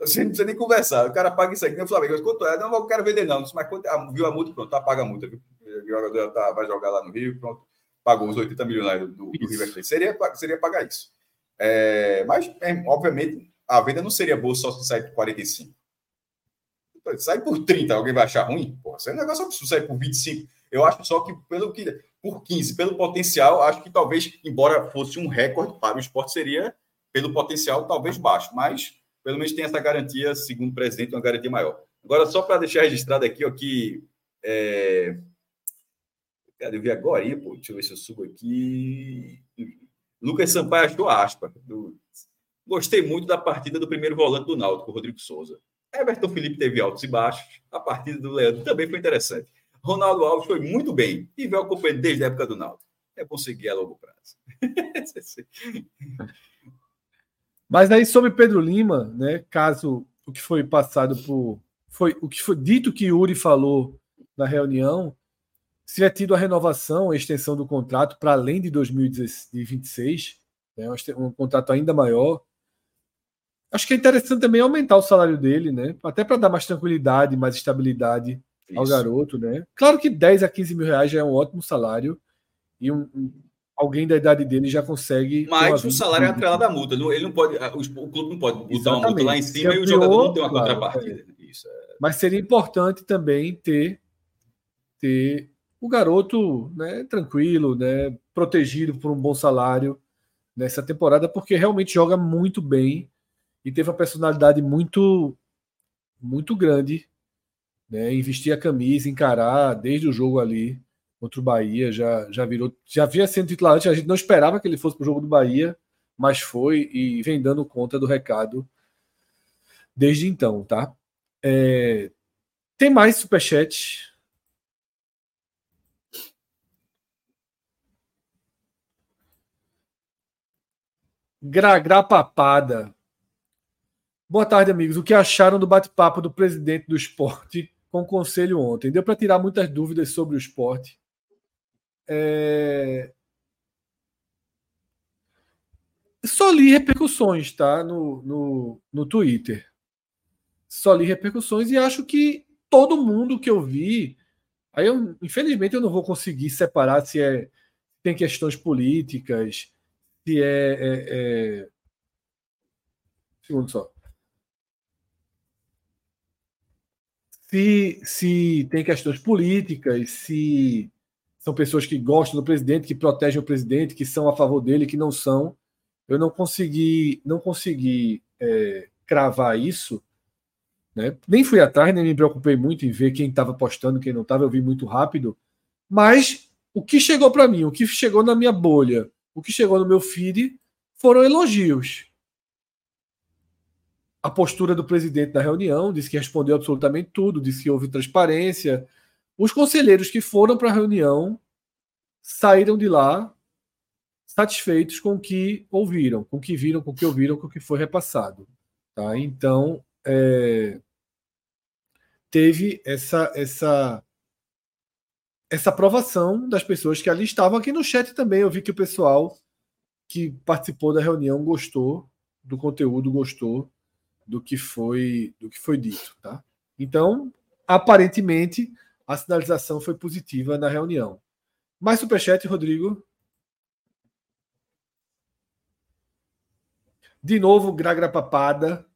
Você não precisa nem conversar. O cara paga isso aqui no Flamengo. Mas quanto é? Não, eu quero vender, não. Mas quanto, ah, viu a multa, pronto, tá, paga a multa. Viu? O jogador tá, vai jogar lá no Rio, pronto. Pagou os 80 milhões do, do, do River Plate. Seria, seria pagar isso. É, mas, é, obviamente, a venda não seria boa só se sair por 45. Sai por 30, alguém vai achar ruim? Pô, isso é um negócio absurdo. Sair por 25. Eu acho só que, pelo que por 15, pelo potencial, acho que talvez, embora fosse um recorde para o esporte, seria, pelo potencial, talvez baixo. Mas pelo menos tem essa garantia, segundo o presidente, uma garantia maior. Agora, só para deixar registrado aqui, ó, que. É... Cara, eu vi agora, pô, deixa eu ver se eu subo aqui. Lucas Sampaio achou aspa. Do... Gostei muito da partida do primeiro volante do Náutico, Rodrigo Souza. Everton Felipe teve altos e baixos. A partida do Leandro também foi interessante. Ronaldo Alves foi muito bem e veio acompanhando desde a época do Náutico. É bom seguir a longo prazo. Mas aí sobre Pedro Lima, né, caso o que foi passado por foi o que foi dito que Yuri falou na reunião, se é tido a renovação, a extensão do contrato para além de 2026, né, um contrato ainda maior. Acho que é interessante também aumentar o salário dele, né? Até para dar mais tranquilidade, mais estabilidade ao garoto, né? Claro que 10 a 15 mil reais já é um ótimo salário e um, alguém da idade dele já consegue. Mas o salário é atrelado à multa. Ele não pode, o clube não pode botar Exatamente. uma multa lá em cima e o jogador não tem uma claro, contrapartida. É. Isso é... Mas seria importante também ter, ter o garoto né, tranquilo, né, protegido por um bom salário nessa temporada, porque realmente joga muito bem e teve uma personalidade muito muito grande, né, investir a camisa, encarar desde o jogo ali contra o Bahia, já, já virou, já havia sido titular antes, a gente não esperava que ele fosse para o jogo do Bahia, mas foi e vem dando conta do recado desde então, tá? É, tem mais superchat? Gragra Papada. Boa tarde, amigos. O que acharam do bate-papo do presidente do esporte com o conselho ontem? Deu para tirar muitas dúvidas sobre o esporte. É... Só li repercussões, tá? No, no, no Twitter. Só li repercussões e acho que todo mundo que eu vi. Aí, eu, infelizmente, eu não vou conseguir separar se é tem questões políticas, se é, é, é... segundo só. Se, se tem questões políticas, se são pessoas que gostam do presidente, que protegem o presidente, que são a favor dele, que não são. Eu não consegui, não consegui é, cravar isso, Né? Nem fui atrás, nem me preocupei muito em ver quem estava postando, quem não estava, eu vi muito rápido. Mas o que chegou para mim, o que chegou na minha bolha, o que chegou no meu feed foram elogios. A postura do presidente da reunião disse que respondeu absolutamente tudo, disse que houve transparência. Os conselheiros que foram para a reunião saíram de lá satisfeitos com o que ouviram, com o que viram, com o que ouviram, com o que foi repassado. Tá? Então, é, teve essa, essa, essa aprovação das pessoas que ali estavam. Aqui no chat também eu vi que o pessoal que participou da reunião gostou do conteúdo, gostou do que foi do que foi dito. Tá? Então, aparentemente, a sinalização foi positiva na reunião. Mais superchat, Rodrigo? De novo, Gragra Papada.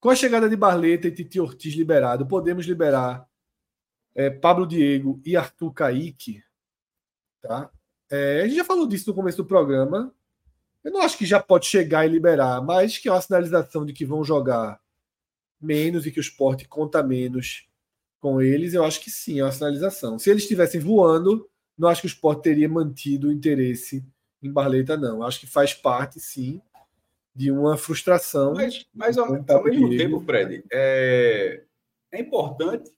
Com a chegada de Barleta e Titi Ortiz liberado, podemos liberar é, Pablo Diego e Arthur Caíque. Tá? É, a gente já falou disso no começo do programa. Eu não acho que já pode chegar e liberar, mas que é uma sinalização de que vão jogar menos e que o esporte conta menos com eles, eu acho que sim, é uma sinalização. Se eles estivessem voando, não acho que o esporte teria mantido o interesse em Barleta, não. Acho que faz parte, sim, de uma frustração. Mas, mas ao, ao mesmo tempo, Fred, é, é importante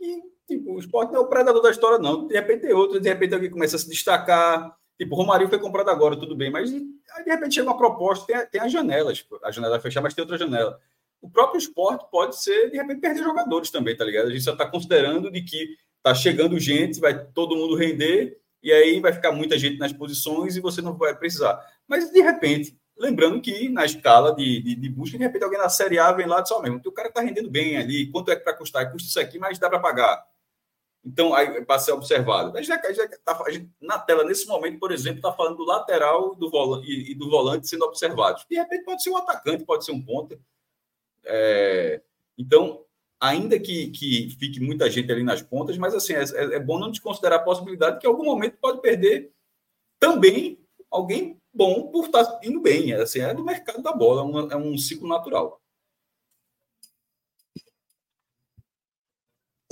e tipo, o esporte não é o predador da história, não. De repente tem outro, de repente alguém começa a se destacar. Tipo, o Romário foi comprado agora, tudo bem, mas de repente chega uma proposta, tem, tem as janelas, a janela vai fechar, mas tem outra janela. O próprio esporte pode ser, de repente, perder jogadores também, tá ligado? A gente só está considerando de que tá chegando gente, vai todo mundo render, e aí vai ficar muita gente nas posições e você não vai precisar. Mas, de repente, Lembrando que na escala de, de, de, busca, de repente alguém na Série A vem lá e diz, oh, mesmo, o cara está rendendo bem ali, quanto é que para custar? Custa isso aqui, mas dá para pagar. Então, aí para ser observado. A gente, a gente tá, a gente, na tela, nesse momento, por exemplo, está falando do lateral do volante, e, e, do volante sendo observados. De repente pode ser um atacante, pode ser um ponta. É, então, ainda que, que fique muita gente ali nas pontas, mas assim, é, é, é bom não desconsiderar a possibilidade que em algum momento pode perder também alguém bom por estar tá indo bem. É, assim, é do mercado da bola, é um, é um ciclo natural.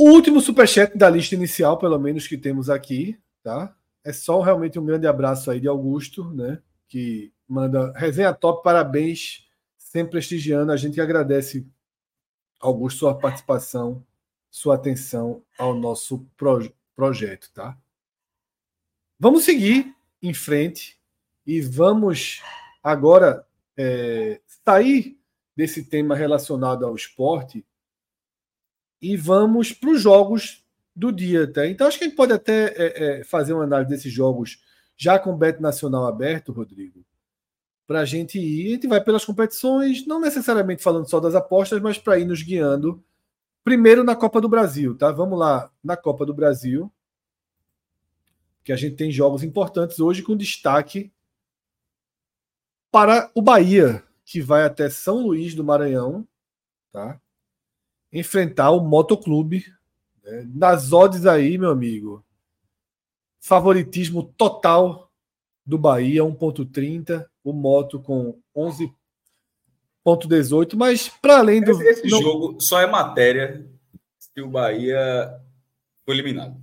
O último superchat da lista inicial, pelo menos que temos aqui, tá? É só realmente um grande abraço aí de Augusto, né? Que manda resenha top, parabéns, sempre prestigiando. A gente agradece, Augusto, sua participação, sua atenção ao nosso proje projeto, tá? Vamos seguir em frente e vamos agora é, sair desse tema relacionado ao esporte e vamos para os jogos do dia. Tá? Então, acho que a gente pode até é, é, fazer uma análise desses jogos já com o Beto Nacional aberto, Rodrigo, para a gente ir. A gente vai pelas competições, não necessariamente falando só das apostas, mas para ir nos guiando. Primeiro na Copa do Brasil, tá? Vamos lá na Copa do Brasil, que a gente tem jogos importantes hoje com destaque para o Bahia, que vai até São Luís do Maranhão, tá? Enfrentar o Motoclube. Né? Nas odds aí, meu amigo, favoritismo total do Bahia, 1.30, o Moto com 11.18, mas para além do... Esse, esse não... jogo só é matéria se o Bahia foi eliminado.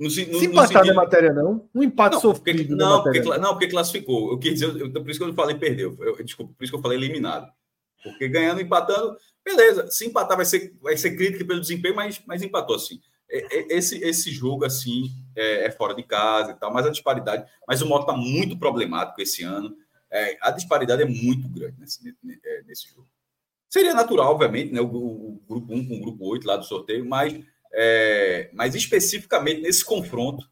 No, no, Se empatar sentido... na matéria, não. Um empate não, sofrido. Porque, não, porque, não, porque classificou. Eu quis dizer, eu, por isso que eu falei perdeu. Eu, desculpa, por isso que eu falei eliminado. Porque ganhando, empatando, beleza. Se empatar, vai ser, vai ser crítica pelo desempenho, mas, mas empatou assim. Esse, esse jogo, assim, é, é fora de casa e tal, mas a disparidade. Mas o moto está muito problemático esse ano. É, a disparidade é muito grande nesse, nesse jogo. Seria natural, obviamente, né? O, o grupo 1 com o grupo 8 lá do sorteio, mas mas especificamente nesse confronto,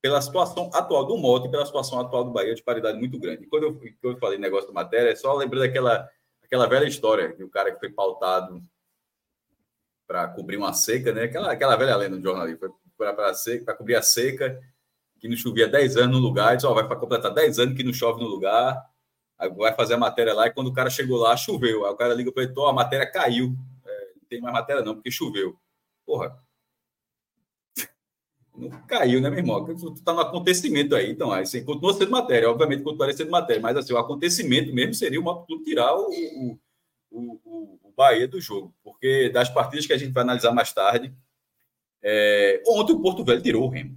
pela situação atual do Moto e pela situação atual do Bahia, de paridade muito grande. E quando eu, quando eu falei negócio da matéria, é só lembrando daquela aquela velha história de um cara que foi pautado para cobrir uma seca, né? Aquela, aquela velha lenda do jornalismo, para cobrir a seca, que não chovia 10 anos no lugar, e disse, oh, vai completar 10 anos que não chove no lugar, vai fazer a matéria lá, e quando o cara chegou lá, choveu. Aí o cara liga para ele, oh, a matéria caiu, é, não tem mais matéria não, porque choveu. Porra, não caiu, né, meu irmão? Tu tá no acontecimento aí, então, aí assim, continua sendo matéria, obviamente continua sendo matéria, mas assim, o acontecimento mesmo seria o Motoclube tirar o, o, o, o, Bahia do jogo, porque das partidas que a gente vai analisar mais tarde, é, ontem o Porto Velho tirou o Remo.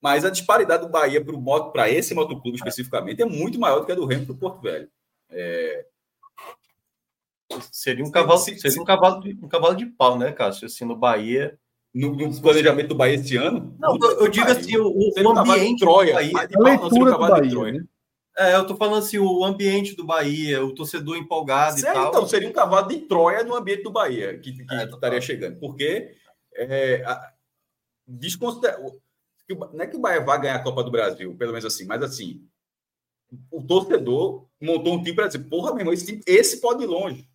Mas a disparidade do Bahia para esse motoclube especificamente é muito maior do que a do Remo para o Porto Velho. É... Seria um cavalo, seria um cavalo, de, um cavalo de pau, né, Cássio? Assim, no Bahia. No, no planejamento do Bahia esse ano? Não, eu, eu digo assim, o, o ambiente de Troia, Bahia, a leitura do Bahia, Troia. Né? É, eu tô falando assim, o ambiente do Bahia, o torcedor empolgado certo, e tal. Então, seria um cavalo de Troia no ambiente do Bahia que, que é, estaria chegando. Porque é, a, desconsidera... não é que o Bahia vai ganhar a Copa do Brasil, pelo menos assim, mas assim, o torcedor montou um time para dizer, porra, meu irmão, esse, esse pode ir longe.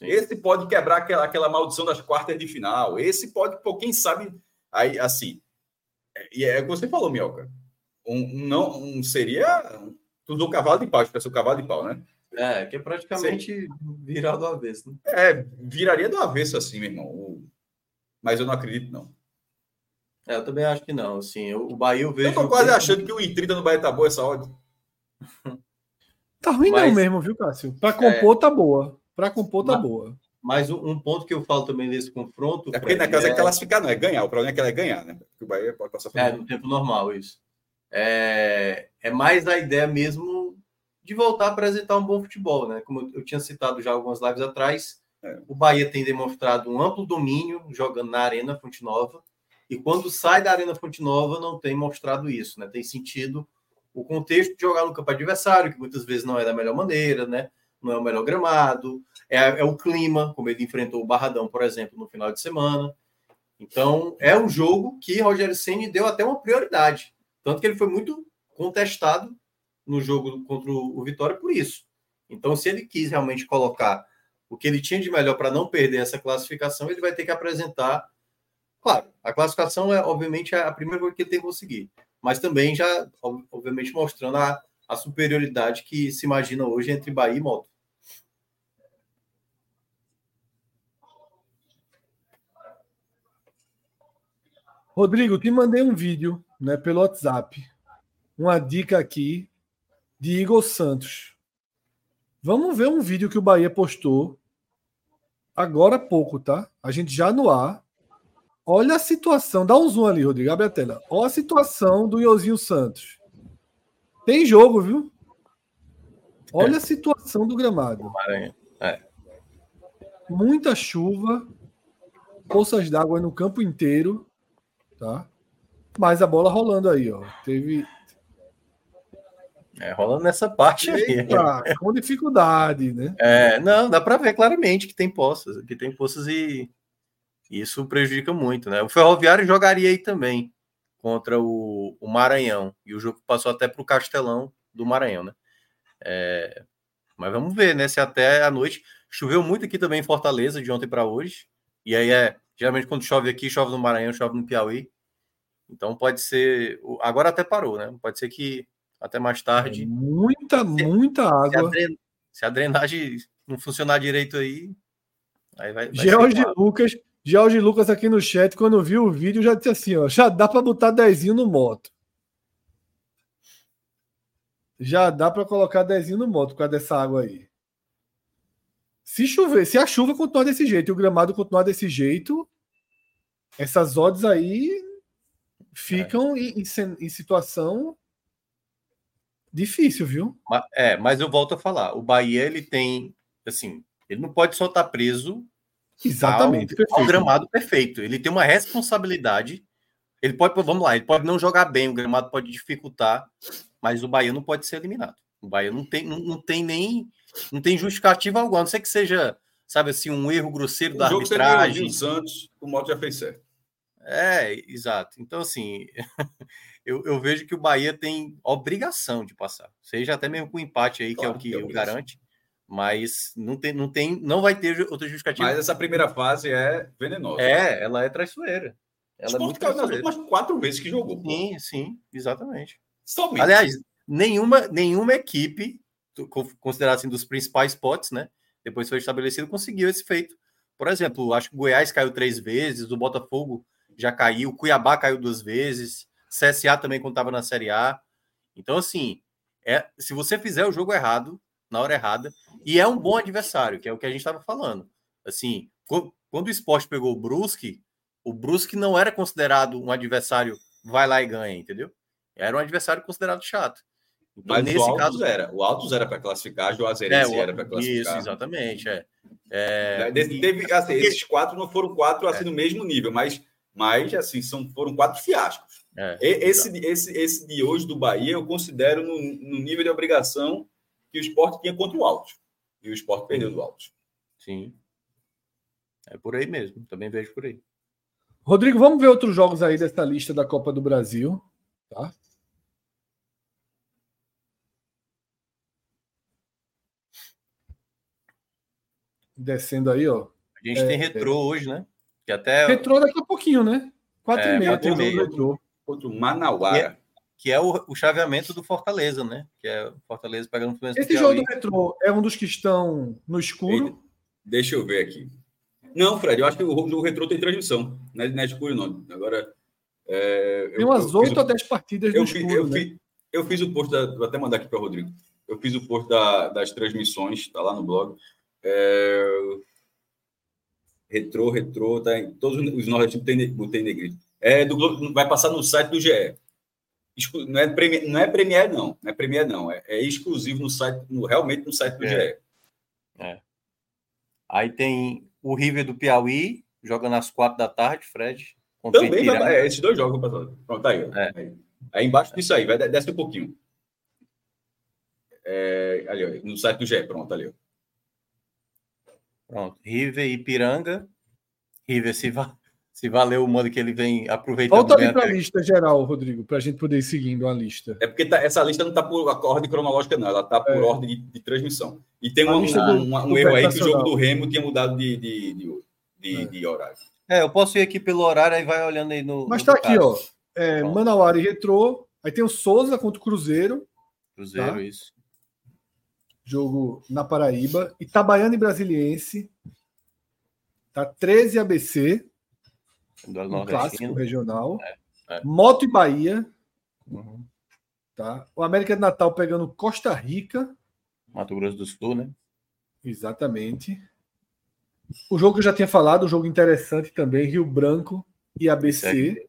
Esse pode quebrar aquela, aquela maldição das quartas de final. Esse pode, pô, quem sabe, aí, assim. E é, é o que você falou, Mioca. Um, não, um, seria. Tu usou cavalo de pau, expressou cavalo de pau, né? É, que é praticamente virar do avesso. Né? É, viraria do avesso assim, meu irmão. Mas eu não acredito, não. É, eu também acho que não. Assim, o Bahia eu vejo. Eu tô quase achando que o I30 no Bahia tá boa essa hora. Tá ruim Mas... não mesmo, viu, Cássio? Para compor é... tá boa. Para compor tá Mas... boa. Mas um ponto que eu falo também desse confronto. É porque na casa é... é classificar, não é ganhar. O problema é que ela é ganhar, né? Porque o Bahia pode passar por É, no tempo normal, isso. É... é mais a ideia mesmo de voltar a apresentar um bom futebol, né? Como eu tinha citado já algumas lives atrás, é. o Bahia tem demonstrado um amplo domínio jogando na Arena Fonte Nova. E quando sai da Arena Fonte Nova, não tem mostrado isso, né? Tem sentido o contexto de jogar no campo adversário, que muitas vezes não é da melhor maneira, né? Não é o melhor gramado, é, é o clima, como ele enfrentou o Barradão, por exemplo, no final de semana. Então, é um jogo que Rogério Ceni deu até uma prioridade. Tanto que ele foi muito contestado no jogo contra o Vitória por isso. Então, se ele quis realmente colocar o que ele tinha de melhor para não perder essa classificação, ele vai ter que apresentar. Claro, a classificação é, obviamente, a primeira coisa que ele tem que conseguir mas também já, obviamente, mostrando a, a superioridade que se imagina hoje entre Bahia e Moto. Rodrigo, te mandei um vídeo né, pelo WhatsApp. Uma dica aqui de Igor Santos. Vamos ver um vídeo que o Bahia postou agora há pouco, tá? A gente já no ar. Olha a situação, dá um zoom ali, Rodrigo, abre a tela. Olha a situação do Iozinho Santos. Tem jogo, viu? Olha a situação do gramado. É. Muita chuva, poças d'água no campo inteiro, tá? Mas a bola rolando aí, ó. Teve. É, rolando nessa parte Eita, aí. Com dificuldade, né? É, não, dá para ver claramente que tem poças, que tem poças e isso prejudica muito, né? O Ferroviário jogaria aí também contra o, o Maranhão. E o jogo passou até para o Castelão do Maranhão, né? É, mas vamos ver, né? Se até a noite. Choveu muito aqui também em Fortaleza, de ontem para hoje. E aí é. Geralmente quando chove aqui, chove no Maranhão, chove no Piauí. Então pode ser. Agora até parou, né? Pode ser que até mais tarde. Muita, muita água. Se a, dren... se a drenagem não funcionar direito aí. Aí vai. vai George Lucas Jorge Lucas aqui no chat, quando viu o vídeo, já disse assim: ó, já dá para botar dezinho no moto. Já dá para colocar dezinho no moto por causa dessa água aí. Se chover, se a chuva continuar desse jeito e o gramado continuar desse jeito, essas odds aí ficam é. em, em, situação difícil, viu? É, mas eu volto a falar. O Bahia ele tem, assim, ele não pode só estar preso Exatamente. Ao, ao gramado perfeito. Ele tem uma responsabilidade. Ele pode, vamos lá, ele pode não jogar bem, o gramado pode dificultar, mas o Bahia não pode ser eliminado. O Bahia não tem, não, não tem nem não tem justificativa alguma, a não ser que seja, sabe assim, um erro grosseiro o da arbitragem. O Santos, o moto já fez certo. É, exato. Então, assim, eu, eu, vejo que o Bahia tem obrigação de passar, seja até mesmo com empate aí, claro, que é o que, que garante mas não tem, não tem, não vai ter outra justificativa. Mas essa primeira fase é venenosa. É, ela é traiçoeira. Ela é muito traiçoeira. nas últimas quatro vezes que jogou. Sim, sim, exatamente. Somente. Aliás, nenhuma, nenhuma equipe, considerada assim dos principais potes, né? Depois foi estabelecido, conseguiu esse feito. Por exemplo, acho que o Goiás caiu três vezes, o Botafogo já caiu, o Cuiabá caiu duas vezes, CSA também contava na Série A. Então, assim, é, se você fizer o jogo errado, na hora errada, E é um bom adversário, que é o que a gente estava falando. Assim, quando o esporte pegou o Brusque, o Brusque não era considerado um adversário vai lá e ganha, entendeu? Era um adversário considerado chato. Então, Mas nesse o Altos caso era. O Altos era para classificar, o Juazeirense é, era para classificar. Isso, exatamente. É. É, teve, assim, esses quatro não foram quatro assim, é. no mesmo nível, mas, mas assim, são, foram quatro fiascos. É, esse, esse, esse de hoje do Bahia eu considero no, no, nível de obrigação que o esporte tinha contra o Altos. E o esporte perdeu do Altos. Sim. É por aí mesmo, também vejo por aí. Rodrigo, vamos ver outros jogos aí dessa lista da Copa do Brasil. Tá? Descendo aí, ó. A gente é, tem retrô é. hoje, né? Que até... Retrô daqui a pouquinho, né? Quatro é, e meia tem o retrô. Contra o Manauara. Que é, que é o, o, chaveamento do Fortaleza, né? Que é o Fortaleza pegando o Fluminense. Esse jogo do retrô é um dos que estão no escuro? Deixa eu ver aqui. Não, Fred, eu acho que o, o retrô tem transmissão. Não é, não é escuro, não. Agora. É, tem umas oito ou dez partidas eu no fiz, escuro. Eu, né? fiz, eu fiz o post, da, vou até mandar aqui para o Rodrigo. Eu fiz o post da, das transmissões, está lá no blog. É, retrô, retrô, tá em todos os nordestinos tem, tem negrito. É do vai passar no site do GE. Não é, Premier, não é Premiere, não. Não é Premiere, não. É, é exclusivo no site, no, realmente no site do é. GE. É. Aí tem o River do Piauí, joga nas quatro da tarde, Fred. Também vai, é, esses dois jogos. Pronto, aí, é. aí. Aí embaixo disso aí, vai desce um pouquinho. É, ali, no site do GE, pronto, ali. Pronto. River e Piranga. River se, va se valeu o modo que ele vem aproveitando. Volta ali para a lista geral, Rodrigo, para a gente poder ir seguindo a lista. É porque tá, essa lista não está por ordem cronológica, não. Ela está por é. ordem de, de, transmissão. E tem uma, um, do, um, um erro aí que o jogo do Remo tinha mudado de, de, de, de, é. de horário. É, eu posso ir aqui pelo horário e vai olhando aí no. Mas está aqui, ó. É, Manauara e Retrô. Aí tem o Souza contra o Cruzeiro. Cruzeiro, tá? isso jogo na Paraíba. Itabaiana e Brasiliense. Tá 13 ABC. Do um clássico regional. É, é. Moto e Bahia. Uhum. Tá? O América de Natal pegando Costa Rica. Mato Grosso do Sul, né? Exatamente. O jogo que eu já tinha falado, um jogo interessante também, Rio Branco e ABC.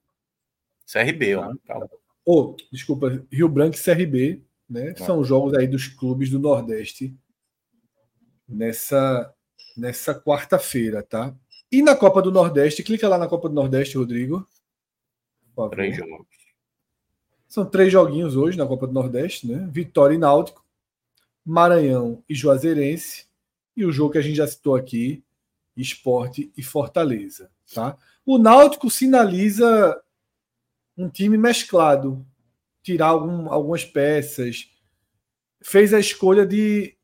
CRB, CRB ó. Calma. Oh, desculpa, Rio Branco e CRB. Né? São jogos aí dos clubes do Nordeste nessa, nessa quarta-feira, tá? E na Copa do Nordeste, clica lá na Copa do Nordeste, Rodrigo. Três jogos. São três joguinhos hoje na Copa do Nordeste, né? Vitória e Náutico, Maranhão e Juazeirense. E o jogo que a gente já citou aqui, Esporte e Fortaleza, tá? O Náutico sinaliza um time mesclado, tirar algum, algumas peças. Fez a escolha de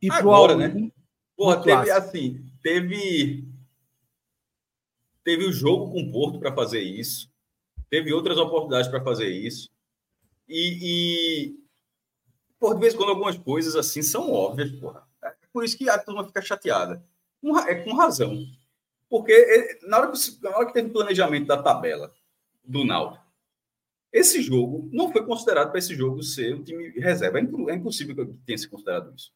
ir para o Agora, né? Porra, teve assim, teve teve o jogo com o Porto para fazer isso, teve outras oportunidades para fazer isso. E, e por de vez em quando algumas coisas assim são óbvias, porra. É por isso que a turma fica chateada. É com razão. Porque é, na hora que, na hora que teve o planejamento da tabela do Náutico, esse jogo não foi considerado para esse jogo ser um time reserva. É, é impossível que tenha se considerado isso.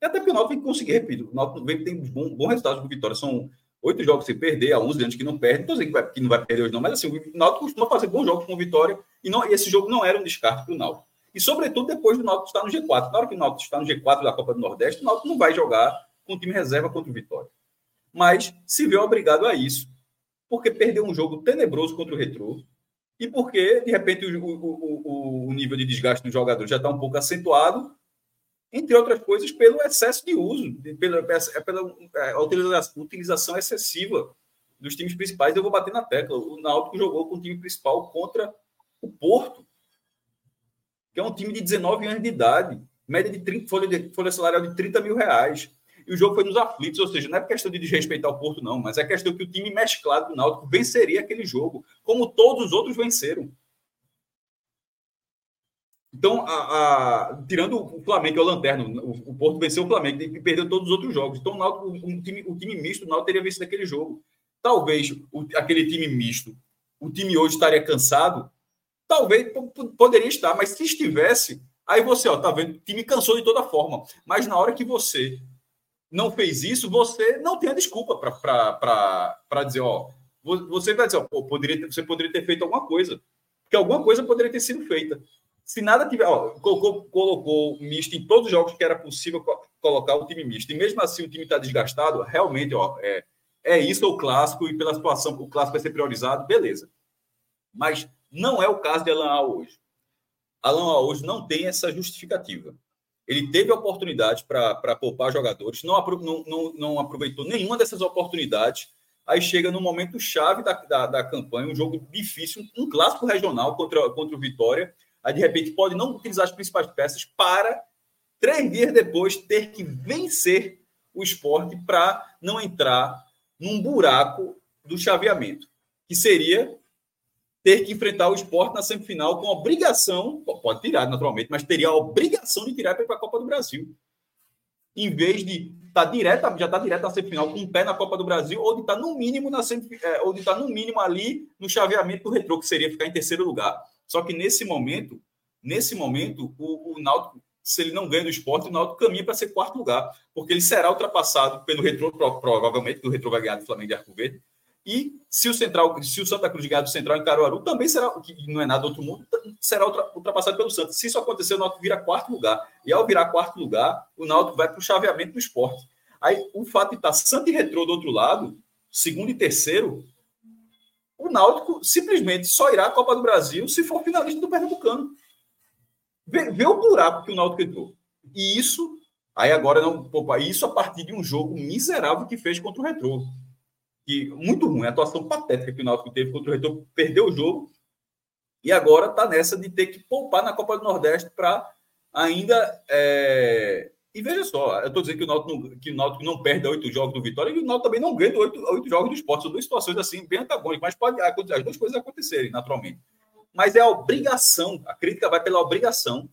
E até porque o Náutico que conseguir, repito, o Náutico vem tem bom, bom resultado com vitória. São oito jogos sem perder, a 11 anos que não perde. Não estou dizendo que, não vai perder hoje, não, mas assim, o Náutico costuma fazer bons jogos com vitória e, não, e esse jogo não era um descarte para o Náutico. E, sobretudo, depois do Náutico estar no G4. Na hora que o Náutico está no G4 da Copa do Nordeste, o Náutico não vai jogar com o time reserva contra o Vitória. Mas se vê obrigado a isso, porque perdeu um jogo tenebroso contra o Retrô, e porque, de repente, o, o, o, nível de desgaste do jogador já está um pouco acentuado, entre outras coisas, pelo excesso de uso, pela, é pela é, utilização, utilização excessiva dos times principais. Eu vou bater na tecla. O Náutico jogou com o time principal contra o Porto, que é um time de 19 anos de idade, média de 30, folha, de, folha salarial de 30 mil reais. E o jogo foi nos aflitos, ou seja, não é questão de desrespeitar o Porto, não, mas é questão que o time mesclado do Náutico venceria aquele jogo, como todos os outros venceram. Então, a, a, tirando o Flamengo, que é o lanterno, o, o, Porto venceu o Flamengo e perdeu todos os outros jogos. Então, o, Náutico, o, time, o time misto, o Náutico teria vencido aquele jogo. Talvez o, aquele time misto, o time hoje estaria cansado? Talvez poderia estar, mas se estivesse, Aí você, ó, tá vendo? O time cansou de toda forma. Mas na hora que você não fez isso, você não tem a desculpa para dizer, ó, você vai dizer, ó, poderia, você poderia ter feito alguma coisa. Porque alguma coisa poderia ter sido feita. Se nada tiver, ó, colocou, colocou misto em todos os jogos que era possível colocar o time misto, e mesmo assim o time está desgastado, realmente, ó, é, é isso o clássico, e pela situação, o clássico vai ser priorizado, beleza. Mas não é o caso de Alan Al hoje. Alan Al hoje não tem essa justificativa. Ele teve oportunidade para poupar jogadores, não, não, não, não, aproveitou nenhuma dessas oportunidades. Aí chega no momento chave da, da, da, campanha, um jogo difícil, um clássico regional contra, contra o Vitória. Aí, de repente, pode não utilizar as principais peças para, três dias depois, ter que vencer o esporte para não entrar num buraco do chaveamento, que seria ter que enfrentar o esporte na semifinal com obrigação, pode tirar naturalmente, mas teria a obrigação de tirar para para a Copa do Brasil. Em vez de estar tá direto, já está direto na semifinal com um pé na Copa do Brasil, ou de estar tá no mínimo na é, ou de estar tá no mínimo ali no chaveamento do retrô, que seria ficar em terceiro lugar. Só que nesse momento, nesse momento, o, o Náutico, se ele não ganha do esporte, o Náutico caminha para ser quarto lugar, porque ele será ultrapassado pelo retrô, provavelmente, o retrô vai ganhar do Flamengo de Arco Verde, e se o Central, se o Santa Cruz ganhar do Central em Caruaru, também será, que não é nada outro mundo, será ultrapassado pelo Santos. Se isso acontecer, o Náutico vira quarto lugar. E ao virar quarto lugar, o Náutico vai para o chaveamento do esporte. Aí, o fato de estar Santa e Retrô do outro lado, segundo e terceiro, o Náutico simplesmente só irá à Copa do Brasil se for finalista do Pernambucano. Vê, vê o buraco que o Náutico entrou. E isso, aí agora não, isso a partir de um jogo miserável que fez contra o Retrô que muito ruim, a atuação patética que o Náutico teve contra o Retorno, perdeu o jogo e agora está nessa de ter que poupar na Copa do Nordeste para ainda. É... E veja só, eu estou dizendo que o, Náutico não, que o Náutico não perde oito jogos do Vitória e o Náutico também não ganha oito, oito jogos do esporte. São duas situações assim bem antagônicas, mas pode as duas coisas acontecerem naturalmente. Mas é a obrigação, a crítica vai pela obrigação,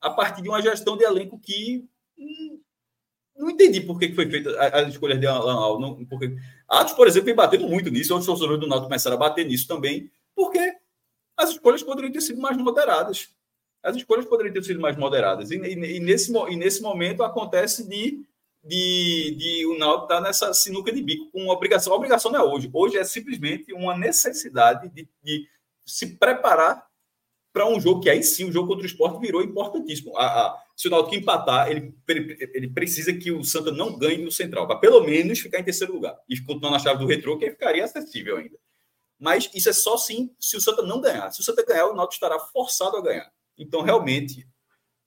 a partir de uma gestão de elenco que hum, não entendi por que foi feita as escolhas de Alan Al. Não, porque... Atos, por exemplo, vem batendo muito nisso. Outros torcedores do Náutico começaram a bater nisso também, porque as escolhas poderiam ter sido mais moderadas. As escolhas poderiam ter sido mais moderadas. E, e, e nesse, e nesse momento acontece de, de, de o Náutico estar tá nessa sinuca de bico com obrigação. A obrigação não é hoje. Hoje é simplesmente uma necessidade de, de se preparar para um jogo que aí sim o jogo contra o esporte virou importantíssimo. A, a, se o Náutico empatar, ele, ele precisa que o Santa não ganhe no Central, para pelo menos ficar em terceiro lugar. E continuar na chave do retrô, que ficaria acessível ainda. Mas isso é só sim se o Santa não ganhar. Se o Santa ganhar, o Náutico estará forçado a ganhar. Então, realmente,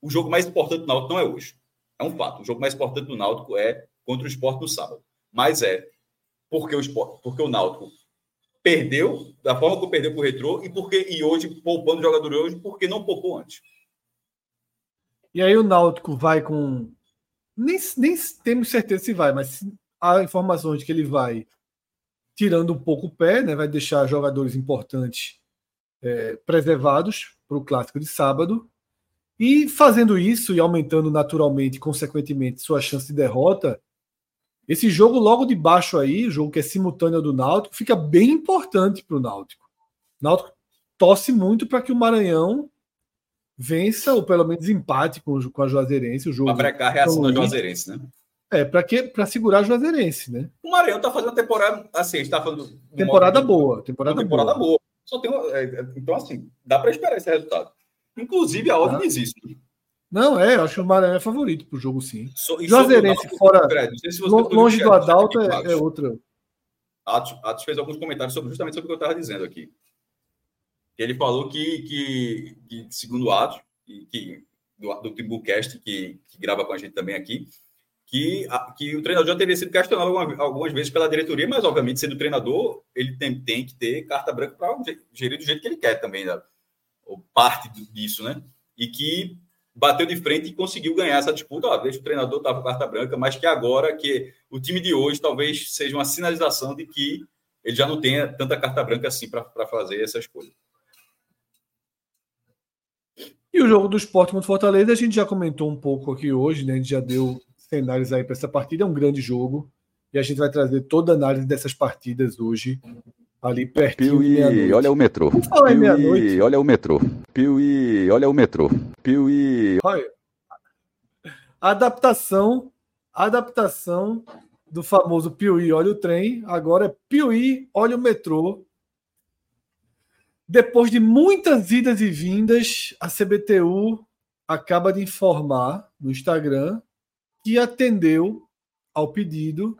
o jogo mais importante do Náutico não é hoje. É um fato. O jogo mais importante do Náutico é contra o esporte no sábado. Mas é porque o, esporte, porque o Náutico perdeu da forma que perdeu para o Retrô e, porque, e hoje, poupando o jogador hoje, porque não poupou antes. E aí o Náutico vai com. Nem, nem temos certeza se vai, mas há informações de que ele vai tirando um pouco o pé, né? vai deixar jogadores importantes é, preservados para o clássico de sábado. E fazendo isso e aumentando naturalmente, consequentemente, sua chance de derrota, esse jogo logo de baixo aí, jogo que é simultâneo do Náutico, fica bem importante para o Náutico. O Náutico torce muito para que o Maranhão vença ou pelo menos empate com, com a Juazeirense. O jogo para brecar a reação da Juazeirense, né? É, para quê? Para segurar a Juazeirense, né? O Maranhão tá fazendo uma temporada assim, a gente tá falando temporada boa, temporada, temporada boa. boa. Só tem uma, é, é, então assim, dá para esperar esse resultado. Inclusive a ordem ah. existe. Não, é, eu acho que o Maranhão é favorito pro jogo sim. So, Juazeirense fora se longe do Adalto é, é outra. Atos, Atos fez alguns comentários sobre justamente sobre o que eu estava dizendo aqui. Ele falou que, que, que segundo o Atos, que, do, do Timbucast, que, que grava com a gente também aqui, que, que o treinador já teria sido questionado algumas, vezes pela diretoria, mas obviamente, sendo treinador, ele tem, tem que ter carta branca para gerir do jeito que ele quer também, né? ou parte disso, né? E que bateu de frente e conseguiu ganhar essa disputa. Ó, deixa o treinador estava com carta branca, mas que agora que o time de hoje talvez seja uma sinalização de que ele já não tenha tanta carta branca assim para fazer essa escolha. E o jogo do esporte contra Fortaleza, a gente já comentou um pouco aqui hoje, né? A gente já deu cenários aí para essa partida, é um grande jogo. E a gente vai trazer toda a análise dessas partidas hoje Ali pertinho Piuí, olha o metrô. Piuí, olha o metrô. Piuí, olha o metrô. Piuí. Olha. Adaptação, adaptação do famoso Piuí, olha o trem. Agora é Piuí, olha o metrô. Depois de muitas idas e vindas, a CBTU acaba de informar no Instagram que atendeu ao pedido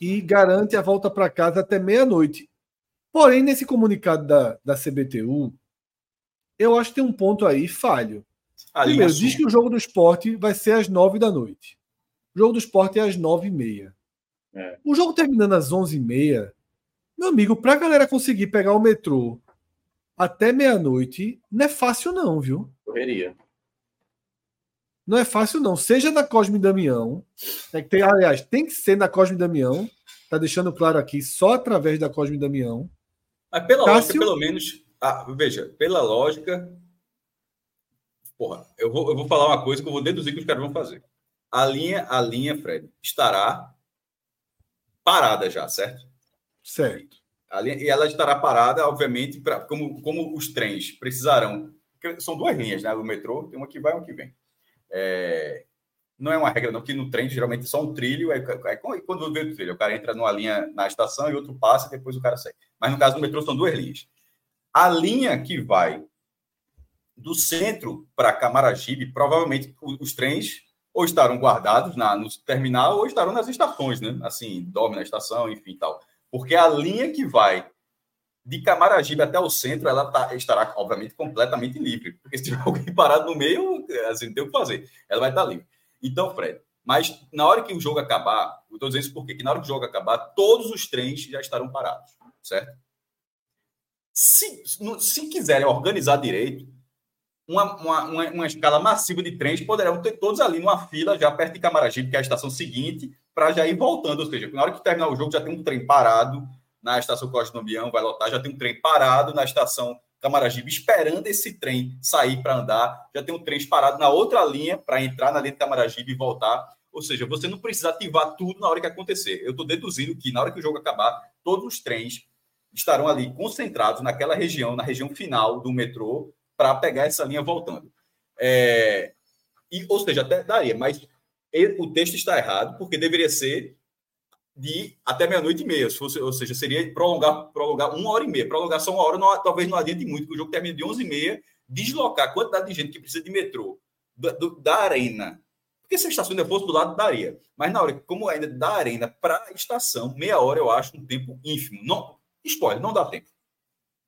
e garante a volta para casa até meia-noite. Porém, nesse comunicado da, da CBTU, eu acho que tem um ponto aí falho. Primeiro, diz que o jogo do esporte vai ser às nove da noite. O jogo do esporte é às nove e meia. É. O jogo terminando às onze e meia, meu amigo, para a galera conseguir pegar o metrô até meia-noite, não é fácil não, viu? Correria. Não é fácil, não. Seja na Cosme Damião. É tem, aliás, tem que ser na Cosme Damião. Tá deixando claro aqui, só através da Cosme Damião. Mas pela Cássio... lógica, pelo menos. Ah, veja, pela lógica. Porra, eu vou, eu vou falar uma coisa que eu vou deduzir que os caras vão fazer. A linha, a linha, Fred, estará parada já, certo? Certo. E ela estará parada, obviamente, pra, como, como os trens precisarão. São duas linhas, né? O metrô, tem uma que vai e uma que vem. É, não é uma regra, não, que no trem geralmente é só um trilho, aí, aí quando vê o trilho, o cara entra numa linha na estação e outro passa e depois o cara sai. Mas no caso do metrô são duas linhas. A linha que vai do centro para Camaragibe, provavelmente os trens ou estarão guardados na, no terminal ou estarão nas estações, né? Assim, dorme na estação, enfim, tal. Porque a linha que vai de Camaragibe até o centro, ela tá, estará, obviamente, completamente livre. Porque se tiver alguém parado no meio, assim, não tem o que fazer. Ela vai estar livre. Então, Fred, mas na hora que o jogo acabar, eu estou dizendo isso porque que na hora que o jogo acabar, todos os trens já estarão parados, certo? Se, se quiserem organizar direito, uma, uma, uma, escala massiva de trens poderão ter todos ali numa fila, já perto de Camaragibe, que é a estação seguinte, para já ir voltando. Ou seja, na hora que terminar o jogo, já tem um trem parado na estação Costa do Ambião, vai lotar, já tem um trem parado na estação Camaragibe, esperando esse trem sair para andar, já tem um trem parado na outra linha para entrar na linha de Camaragibe e voltar. Ou seja, você não precisa ativar tudo na hora que acontecer. Eu estou deduzindo que na hora que o jogo acabar, todos os trens estarão ali concentrados naquela região, na região final do metrô, para pegar essa linha voltando. É... E, ou seja, até daria, mas o texto está errado, porque deveria ser de até meia-noite e meia, se fosse, ou seja, seria prolongar, prolongar uma hora e meia. Prolongar só uma hora não, talvez não adiante muito, porque o jogo termina de 11 e meia, deslocar a quantidade de gente que precisa de metrô da, do, da arena, porque se a estação ainda fosse do lado, daria. Mas na hora, como ainda da arena para a estação, meia hora eu acho um tempo ínfimo. Não, spoiler, não dá tempo.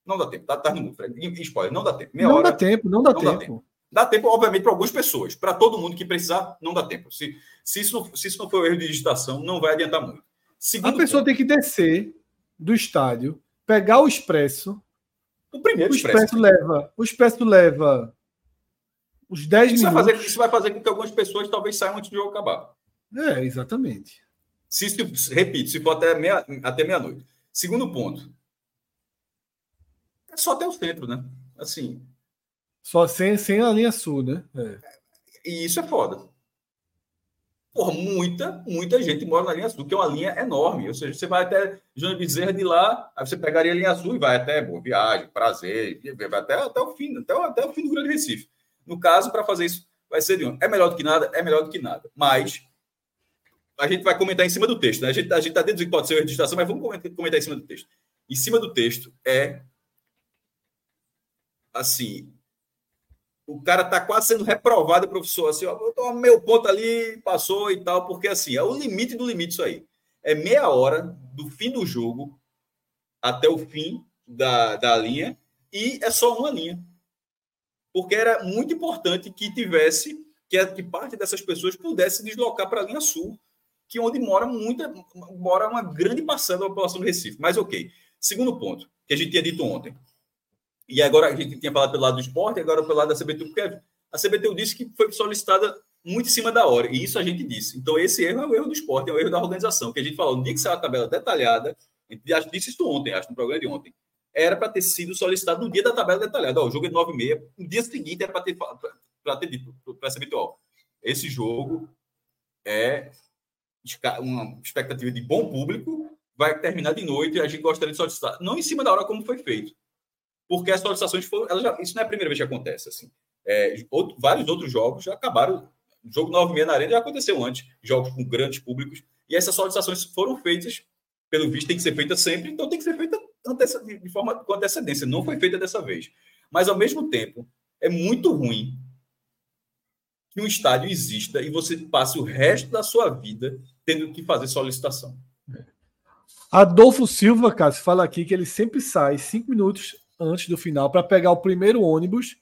Não dá tempo. Tá, tá no mundo, Fred. Spoiler, não dá tempo. Meia não hora, dá tempo, não dá não tempo. Dá tempo. Dá tempo, obviamente, para algumas pessoas. Para todo mundo que precisar, não dá tempo. Se, se, isso, não, se isso não for erro de digitação, não vai adiantar muito. Segundo a pessoa ponto. tem que descer do estádio, pegar o expresso. O primeiro o expresso, expresso leva. O expresso leva os 10 isso minutos. Vai fazer, isso vai fazer com que algumas pessoas talvez saiam antes do jogo acabar. É, exatamente. Se, se repito, se for até meia, até meia-noite. Segundo ponto. É só até o centro, né? Assim. Só sem, sem a linha sul, né? É. E isso é foda. Porra, muita, muita gente mora na linha azul, que é uma linha enorme. Ou seja, você vai até João Bezerra de lá, aí você pegaria a linha azul e vai até Boa Viagem, Prazer, vai até, até o fim, até, até o fim do Grande Recife. No caso, para fazer isso, vai ser de onde? É melhor do que nada? É melhor do que nada. Mas a gente vai comentar em cima do texto. Né? A gente está dentro do que pode ser a registração, mas vamos comentar em cima do texto. Em cima do texto é assim, o cara tá quase sendo reprovado, professor, assim, ó, meu ponto ali passou e tal, porque assim, é o limite do limite isso aí. É meia hora do fim do jogo até o fim da, da linha e é só uma linha. Porque era muito importante que tivesse, que, que parte dessas pessoas pudesse deslocar para a linha sul, que é onde mora muita, mora uma grande parcela da população do Recife. Mas ok. Segundo ponto, que a gente tinha dito ontem. E agora a gente tinha falado pelo lado do esporte, agora pelo lado da CBTU, porque a CBTU disse que foi solicitada muito em cima da hora, e isso a gente disse. Então, esse erro é o erro do esporte, é o erro da organização, que a gente falou, no dia que saiu a tabela detalhada, a gente disse isso ontem, acho, no programa de ontem, era para ter sido solicitado no dia da tabela detalhada. Ó, o jogo é 9 e meia, no dia seguinte era para ter, ter dito para a CBTU, esse jogo é uma expectativa de bom público, vai terminar de noite e a gente gostaria de solicitar. Não em cima da hora como foi feito. Porque as solicitações foram. Já, isso não é a primeira vez que acontece. Assim. É, outro, vários outros jogos já acabaram. O jogo 9 meia na arena já aconteceu antes, jogos com grandes públicos, e essas solicitações foram feitas, pelo visto, tem que ser feita sempre, então tem que ser feita de forma com antecedência. Não foi feita dessa vez. Mas, ao mesmo tempo, é muito ruim que um estádio exista e você passe o resto da sua vida tendo que fazer solicitação. Adolfo Silva, cara, fala aqui que ele sempre sai cinco minutos antes do final para pegar o primeiro ônibus.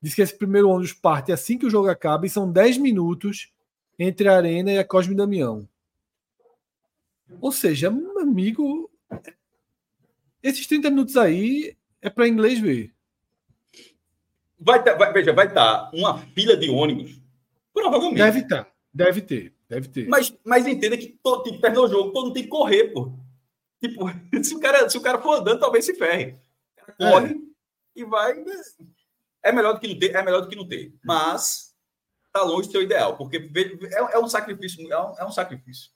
Diz que esse primeiro ônibus parte assim que o jogo acaba e são 10 minutos entre a Arena e a Cosme Damião. Ou seja, meu amigo, esses 30 minutos aí é para inglês ver. Vai, ter, vai, veja, vai estar uma fila de ônibus. Provavelmente. Deve estar. Deve ter. Deve ter. Mas, mas entenda que todo, tipo, terminou o jogo, todo mundo tem que correr, pô. Tipo, se o cara, se o cara for andando, talvez se ferre. Corre é. e vai. É melhor do que não ter, é melhor do que não ter. Mas tá longe do seu ideal, porque é, é um sacrifício, é um, é um sacrifício.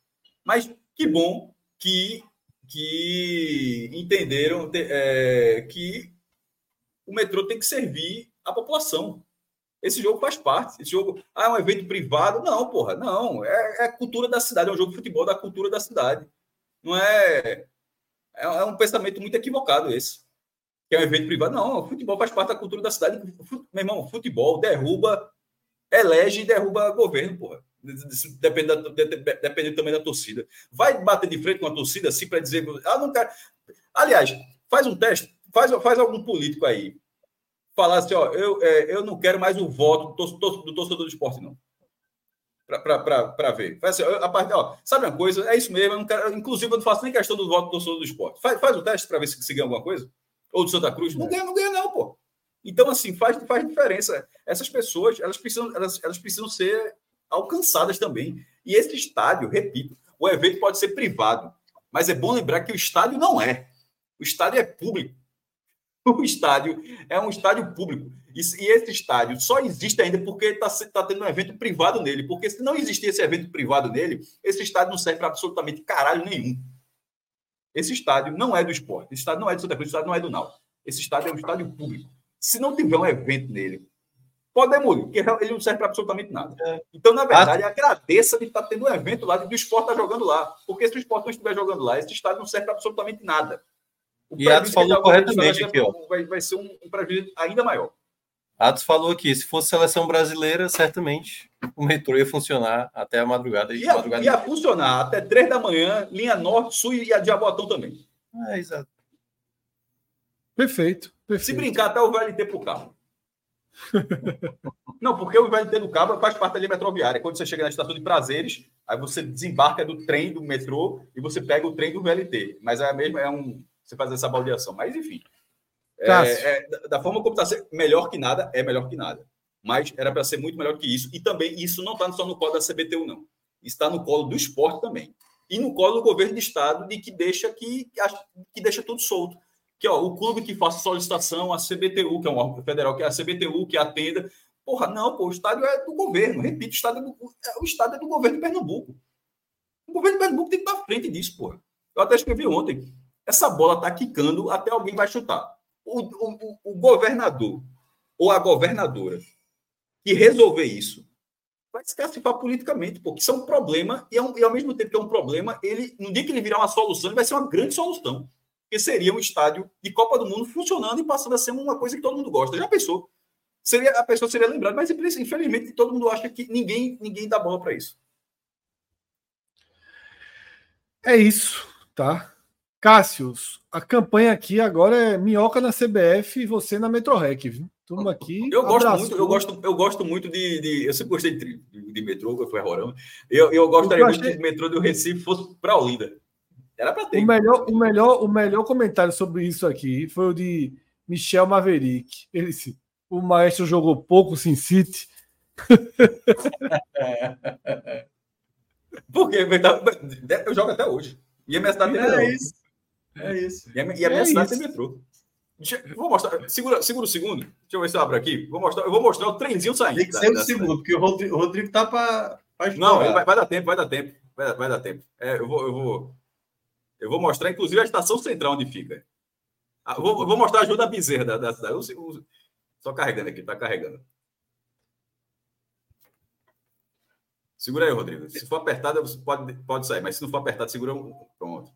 Mas que bom que, que entenderam é, que o metrô tem que servir a população. Esse jogo faz parte. Esse jogo ah, é um evento privado. Não, porra, não. É, é a cultura da cidade, é um jogo de futebol da cultura da cidade. Não é. É, é um pensamento muito equivocado esse. Que é um evento privado. Não, futebol faz parte da cultura da cidade. Meu irmão, futebol derruba, elege e derruba governo, porra. Depende, da, depende também da torcida. Vai bater de frente com a torcida assim para dizer. Ah, não quero. Aliás, faz um teste, faz, faz algum político aí falar assim, ó, eu, é, eu não quero mais o voto do, do torcedor do esporte, não. Para ver. Faz assim, a parte, ó, sabe uma coisa? É isso mesmo. Eu não quero, inclusive, eu não faço nem questão do voto do torcedor do esporte. Faz, faz o teste para ver se, se ganha alguma coisa. Ou do Santa Cruz. Não é. ganha, não ganha, não, pô. Então, assim, faz, faz diferença. Essas pessoas, elas precisam, elas, elas precisam ser alcançadas também. E esse estádio, repito, o evento pode ser privado, mas é bom lembrar que o estádio não é. O estádio é público. O estádio é um estádio público. E, esse estádio só existe ainda porque está tá tendo um evento privado nele. Porque se não existir esse evento privado nele, esse estádio não serve para absolutamente caralho nenhum. Esse estádio não é do esporte. Esse estádio não é do Santa Cruz. Esse estádio não é do Náutico. Esse estádio é um estádio público. Se não tiver um evento nele, pode demolir, porque ele não serve para absolutamente nada. É. Então, na verdade, ah. agradeça de estar tendo um evento lá, de o esporte estar tá jogando lá. Porque se o esporte não estiver jogando lá, esse estádio não serve para absolutamente nada. O e Atos falou corretamente aqui, ó. Vai, vai ser um, um prejuízo ainda maior. Atos falou aqui, se fosse seleção brasileira, certamente o metrô ia funcionar até a madrugada. Ia, madrugada ia funcionar até três da manhã, linha norte, sul e a Diabotão também. É, exato. Perfeito, perfeito. Se brincar, até o VLT pro carro. Não, porque o VLT do cabo faz parte da linha metroviária. Quando você chega na estação de Prazeres, aí você desembarca do trem do metrô e você pega o trem do VLT. Mas é a mesma, é um, você fazer essa baldeação. Mas, enfim. É, é, da forma como está melhor que nada, é melhor que nada. Mas era para ser muito melhor que isso. E também isso não está só no colo da CBTU, não. Está no colo do esporte também. E no colo do governo do estado, de que deixa que, que deixa tudo solto. Que ó, o clube que faça solicitação, a CBTU, que é um órgão federal, que é a CBTU, que atenda. Porra, não, pô, o estádio é do governo. Repito, o estádio é do, o estádio é do governo de Pernambuco. O governo de Pernambuco tem que estar à frente disso, porra. Eu até escrevi ontem essa bola está quicando até alguém vai chutar. O, o, o, governador ou a governadora que resolver isso vai se classificar politicamente, porque isso é um problema e, é um, e, ao mesmo tempo que é um problema, ele no dia que ele virar uma solução, ele vai ser uma grande solução, que seria um estádio de Copa do Mundo funcionando e passando a ser uma coisa que todo mundo gosta. Já pensou? Seria, a pessoa seria lembrada, mas infelizmente todo mundo acha que ninguém, ninguém dá bola para isso. É isso, tá? Cássius, a campanha aqui agora é minhoca na CBF e você na Metrorec, viu? Turma aqui. Eu gosto muito, eu gosto, eu gosto muito de, de Eu sempre gostei de, de, de metrô, que foi Rorama. Eu, eu gostaria eu achei... muito que o metrô do Recife fosse para Olinda. Era para ter. O melhor, o, melhor, o melhor comentário sobre isso aqui foi o de Michel Maverick. Ele disse: o maestro jogou pouco Sin City. Porque eu jogo até hoje. E a minha cidade é isso. É isso. E a, e a minha é cidade isso. tem metrô. Deixa, vou mostrar. Segura, segura um segundo. Deixa eu ver se eu abro aqui. Vou mostrar, eu vou mostrar o trenzinho saindo. Tem que ser um segundo, porque o Rodrigo, o Rodrigo tá para. Não, vai, vai, dar tempo, vai dar tempo. Vai, vai dar tempo. É, eu vou. Eu vou... Eu vou mostrar, inclusive, a estação central onde fica. Ah, vou, vou, mostrar a ajuda Bezerra da, da cidade. Só carregando aqui, tá carregando. Segura aí, Rodrigo. Se for apertado, pode, pode sair, mas se não for apertado, segura um. Pronto.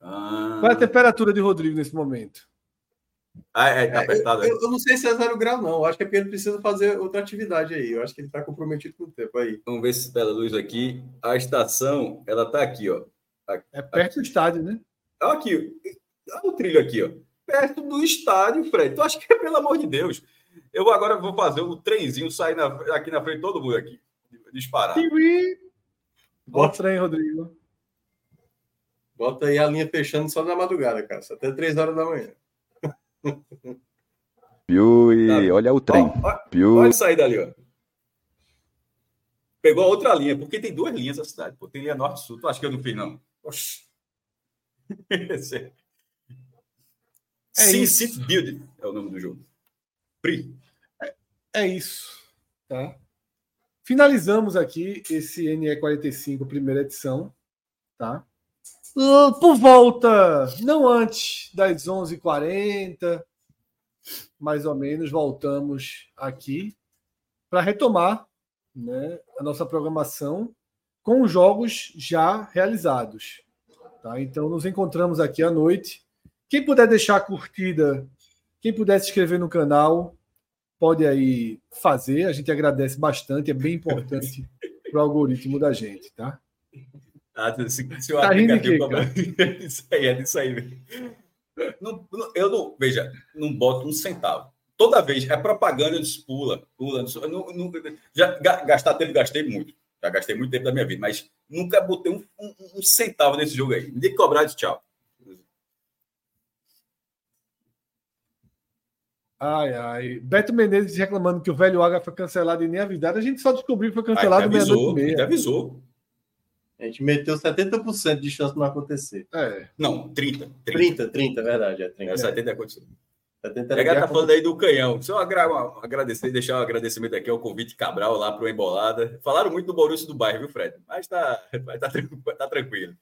Ah... Qual é a temperatura de Rodrigo nesse momento? Ah, é, tá apertado. É, eu, eu, não sei se é zero grau, não. Eu acho que é porque ele precisa fazer outra atividade aí. Eu acho que ele está comprometido com o tempo aí. Vamos ver se pela luz aqui. A estação, ela está aqui, ó. Aqui, é perto aqui. do estádio, né? Aqui. Olha o trilho aqui, ó. Perto do estádio, Fred. Tu acha que é pelo amor de Deus? Eu agora vou fazer o trenzinho sair na, aqui na frente todo mundo aqui. Disparar. Bota o trem, Rodrigo. Bota aí a linha fechando só na madrugada, cara. Até três horas da manhã. Piuí, tá. olha o trem. Ó, Piuí. Pode sair dali, ó. Pegou a outra linha, porque tem duas linhas na cidade. Pô. Tem linha norte e sul. Tu acha que eu não fiz, não? Oxi. é, é isso. Build é o nome do jogo. Pri. É, é isso. Tá? Finalizamos aqui esse NE45, primeira edição. Tá? Uh, por volta, não antes das 11h40, mais ou menos, voltamos aqui para retomar né, a nossa programação com os jogos já realizados. Tá? Então, nos encontramos aqui à noite. Quem puder deixar a curtida, quem puder se inscrever no canal, pode aí fazer. A gente agradece bastante, é bem importante para o algoritmo da gente, tá? Ah, se, se o tá aplicativo isso aí, é disso aí. Não, não, eu não, veja, não boto um centavo. Toda vez é propaganda, eu disse, pula, pula. Não, não, já gastar tempo, gastei muito. Já gastei muito tempo da minha vida, mas nunca botei um, um, um centavo nesse jogo aí. Me que cobrar, disse tchau. Ai, ai. Beto Menezes reclamando que o velho Água foi cancelado e nem avisado. A gente só descobriu que foi cancelado meia-noite e meia. avisou. A gente meteu 70% de chance de não acontecer. É. Não, 30. 30, 30, 30 verdade. É, 30. É, 70 aconteceu. 70 a tá falando aí do canhão. Só agradecer, deixar um agradecimento aqui ao convite Cabral lá para o Embolada. Falaram muito do Borussia do bairro, viu, Fred? Mas tá, tá, tá tranquilo.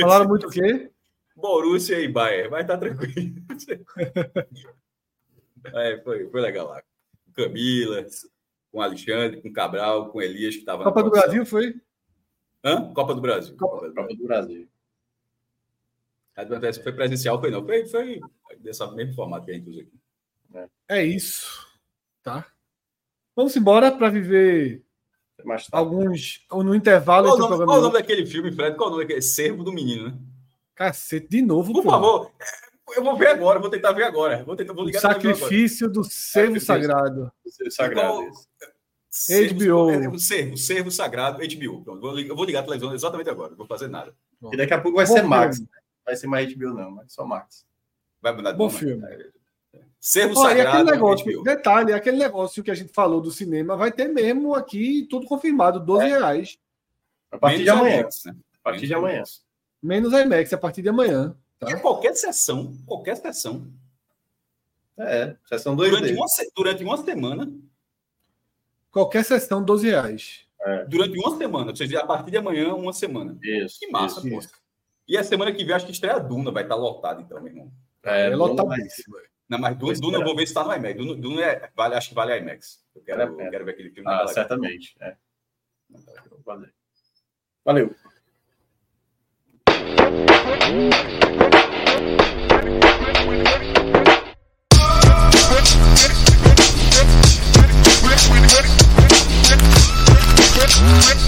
Falaram muito o quê? Borussia e Bayern, mas tá tranquilo. é, foi, foi legal lá. Com Camila, com Alexandre, com Cabral, com Elias, que estava. Copa do Brasil foi? Hã? Copa do Brasil. Copa, Copa do Brasil. A foi presencial, foi não. Foi, foi dessa mesmo formato que a gente usa aqui. É, é isso. Tá? Vamos embora para viver alguns. No intervalo. Qual o, nome, qual o nome daquele filme, Fred? Qual o nome daquele? Servo do Menino, né? Cacete, de novo. Por pô. favor, eu vou ver agora, vou tentar ver agora. Vou tentar, vou ligar o sacrifício do servo sagrado. Do servo sagrado. Então, HBO. É, o servo, servo sagrado, HBO. Pronto, vou, eu vou ligar a televisão exatamente agora, não vou fazer nada. E daqui a pouco vai Bom ser Max. Né? Vai ser mais HBO, não, mas só Max. Vai mudar de Bom nome, filme. Né? Servo sagrado. Aquele negócio, detalhe, aquele negócio que a gente falou do cinema vai ter mesmo aqui tudo confirmado, 12 é. reais. A partir Menos de amanhã. IMAX, né? A partir Menos de amanhã. Menos a IMAX, a partir de amanhã. Tá? qualquer sessão, qualquer sessão. É, sessão 2 durante, uma, durante uma semana Qualquer sessão, 12 reais. É. Durante uma semana, ou seja, a partir de amanhã, uma semana. Isso. Que massa, isso, pô. Isso. E a semana que vem, acho que estreia a Duna, vai estar lotado, então, meu irmão. É, é lotadíssimo. Não, mas Duna, Duna eu vou ver se está no IMAX. Duna, Duna é, vale, acho que vale a IMAX. Eu quero, eu quero ver aquele filme. Ah, certamente. É. Valeu. Valeu. Valeu. Mm.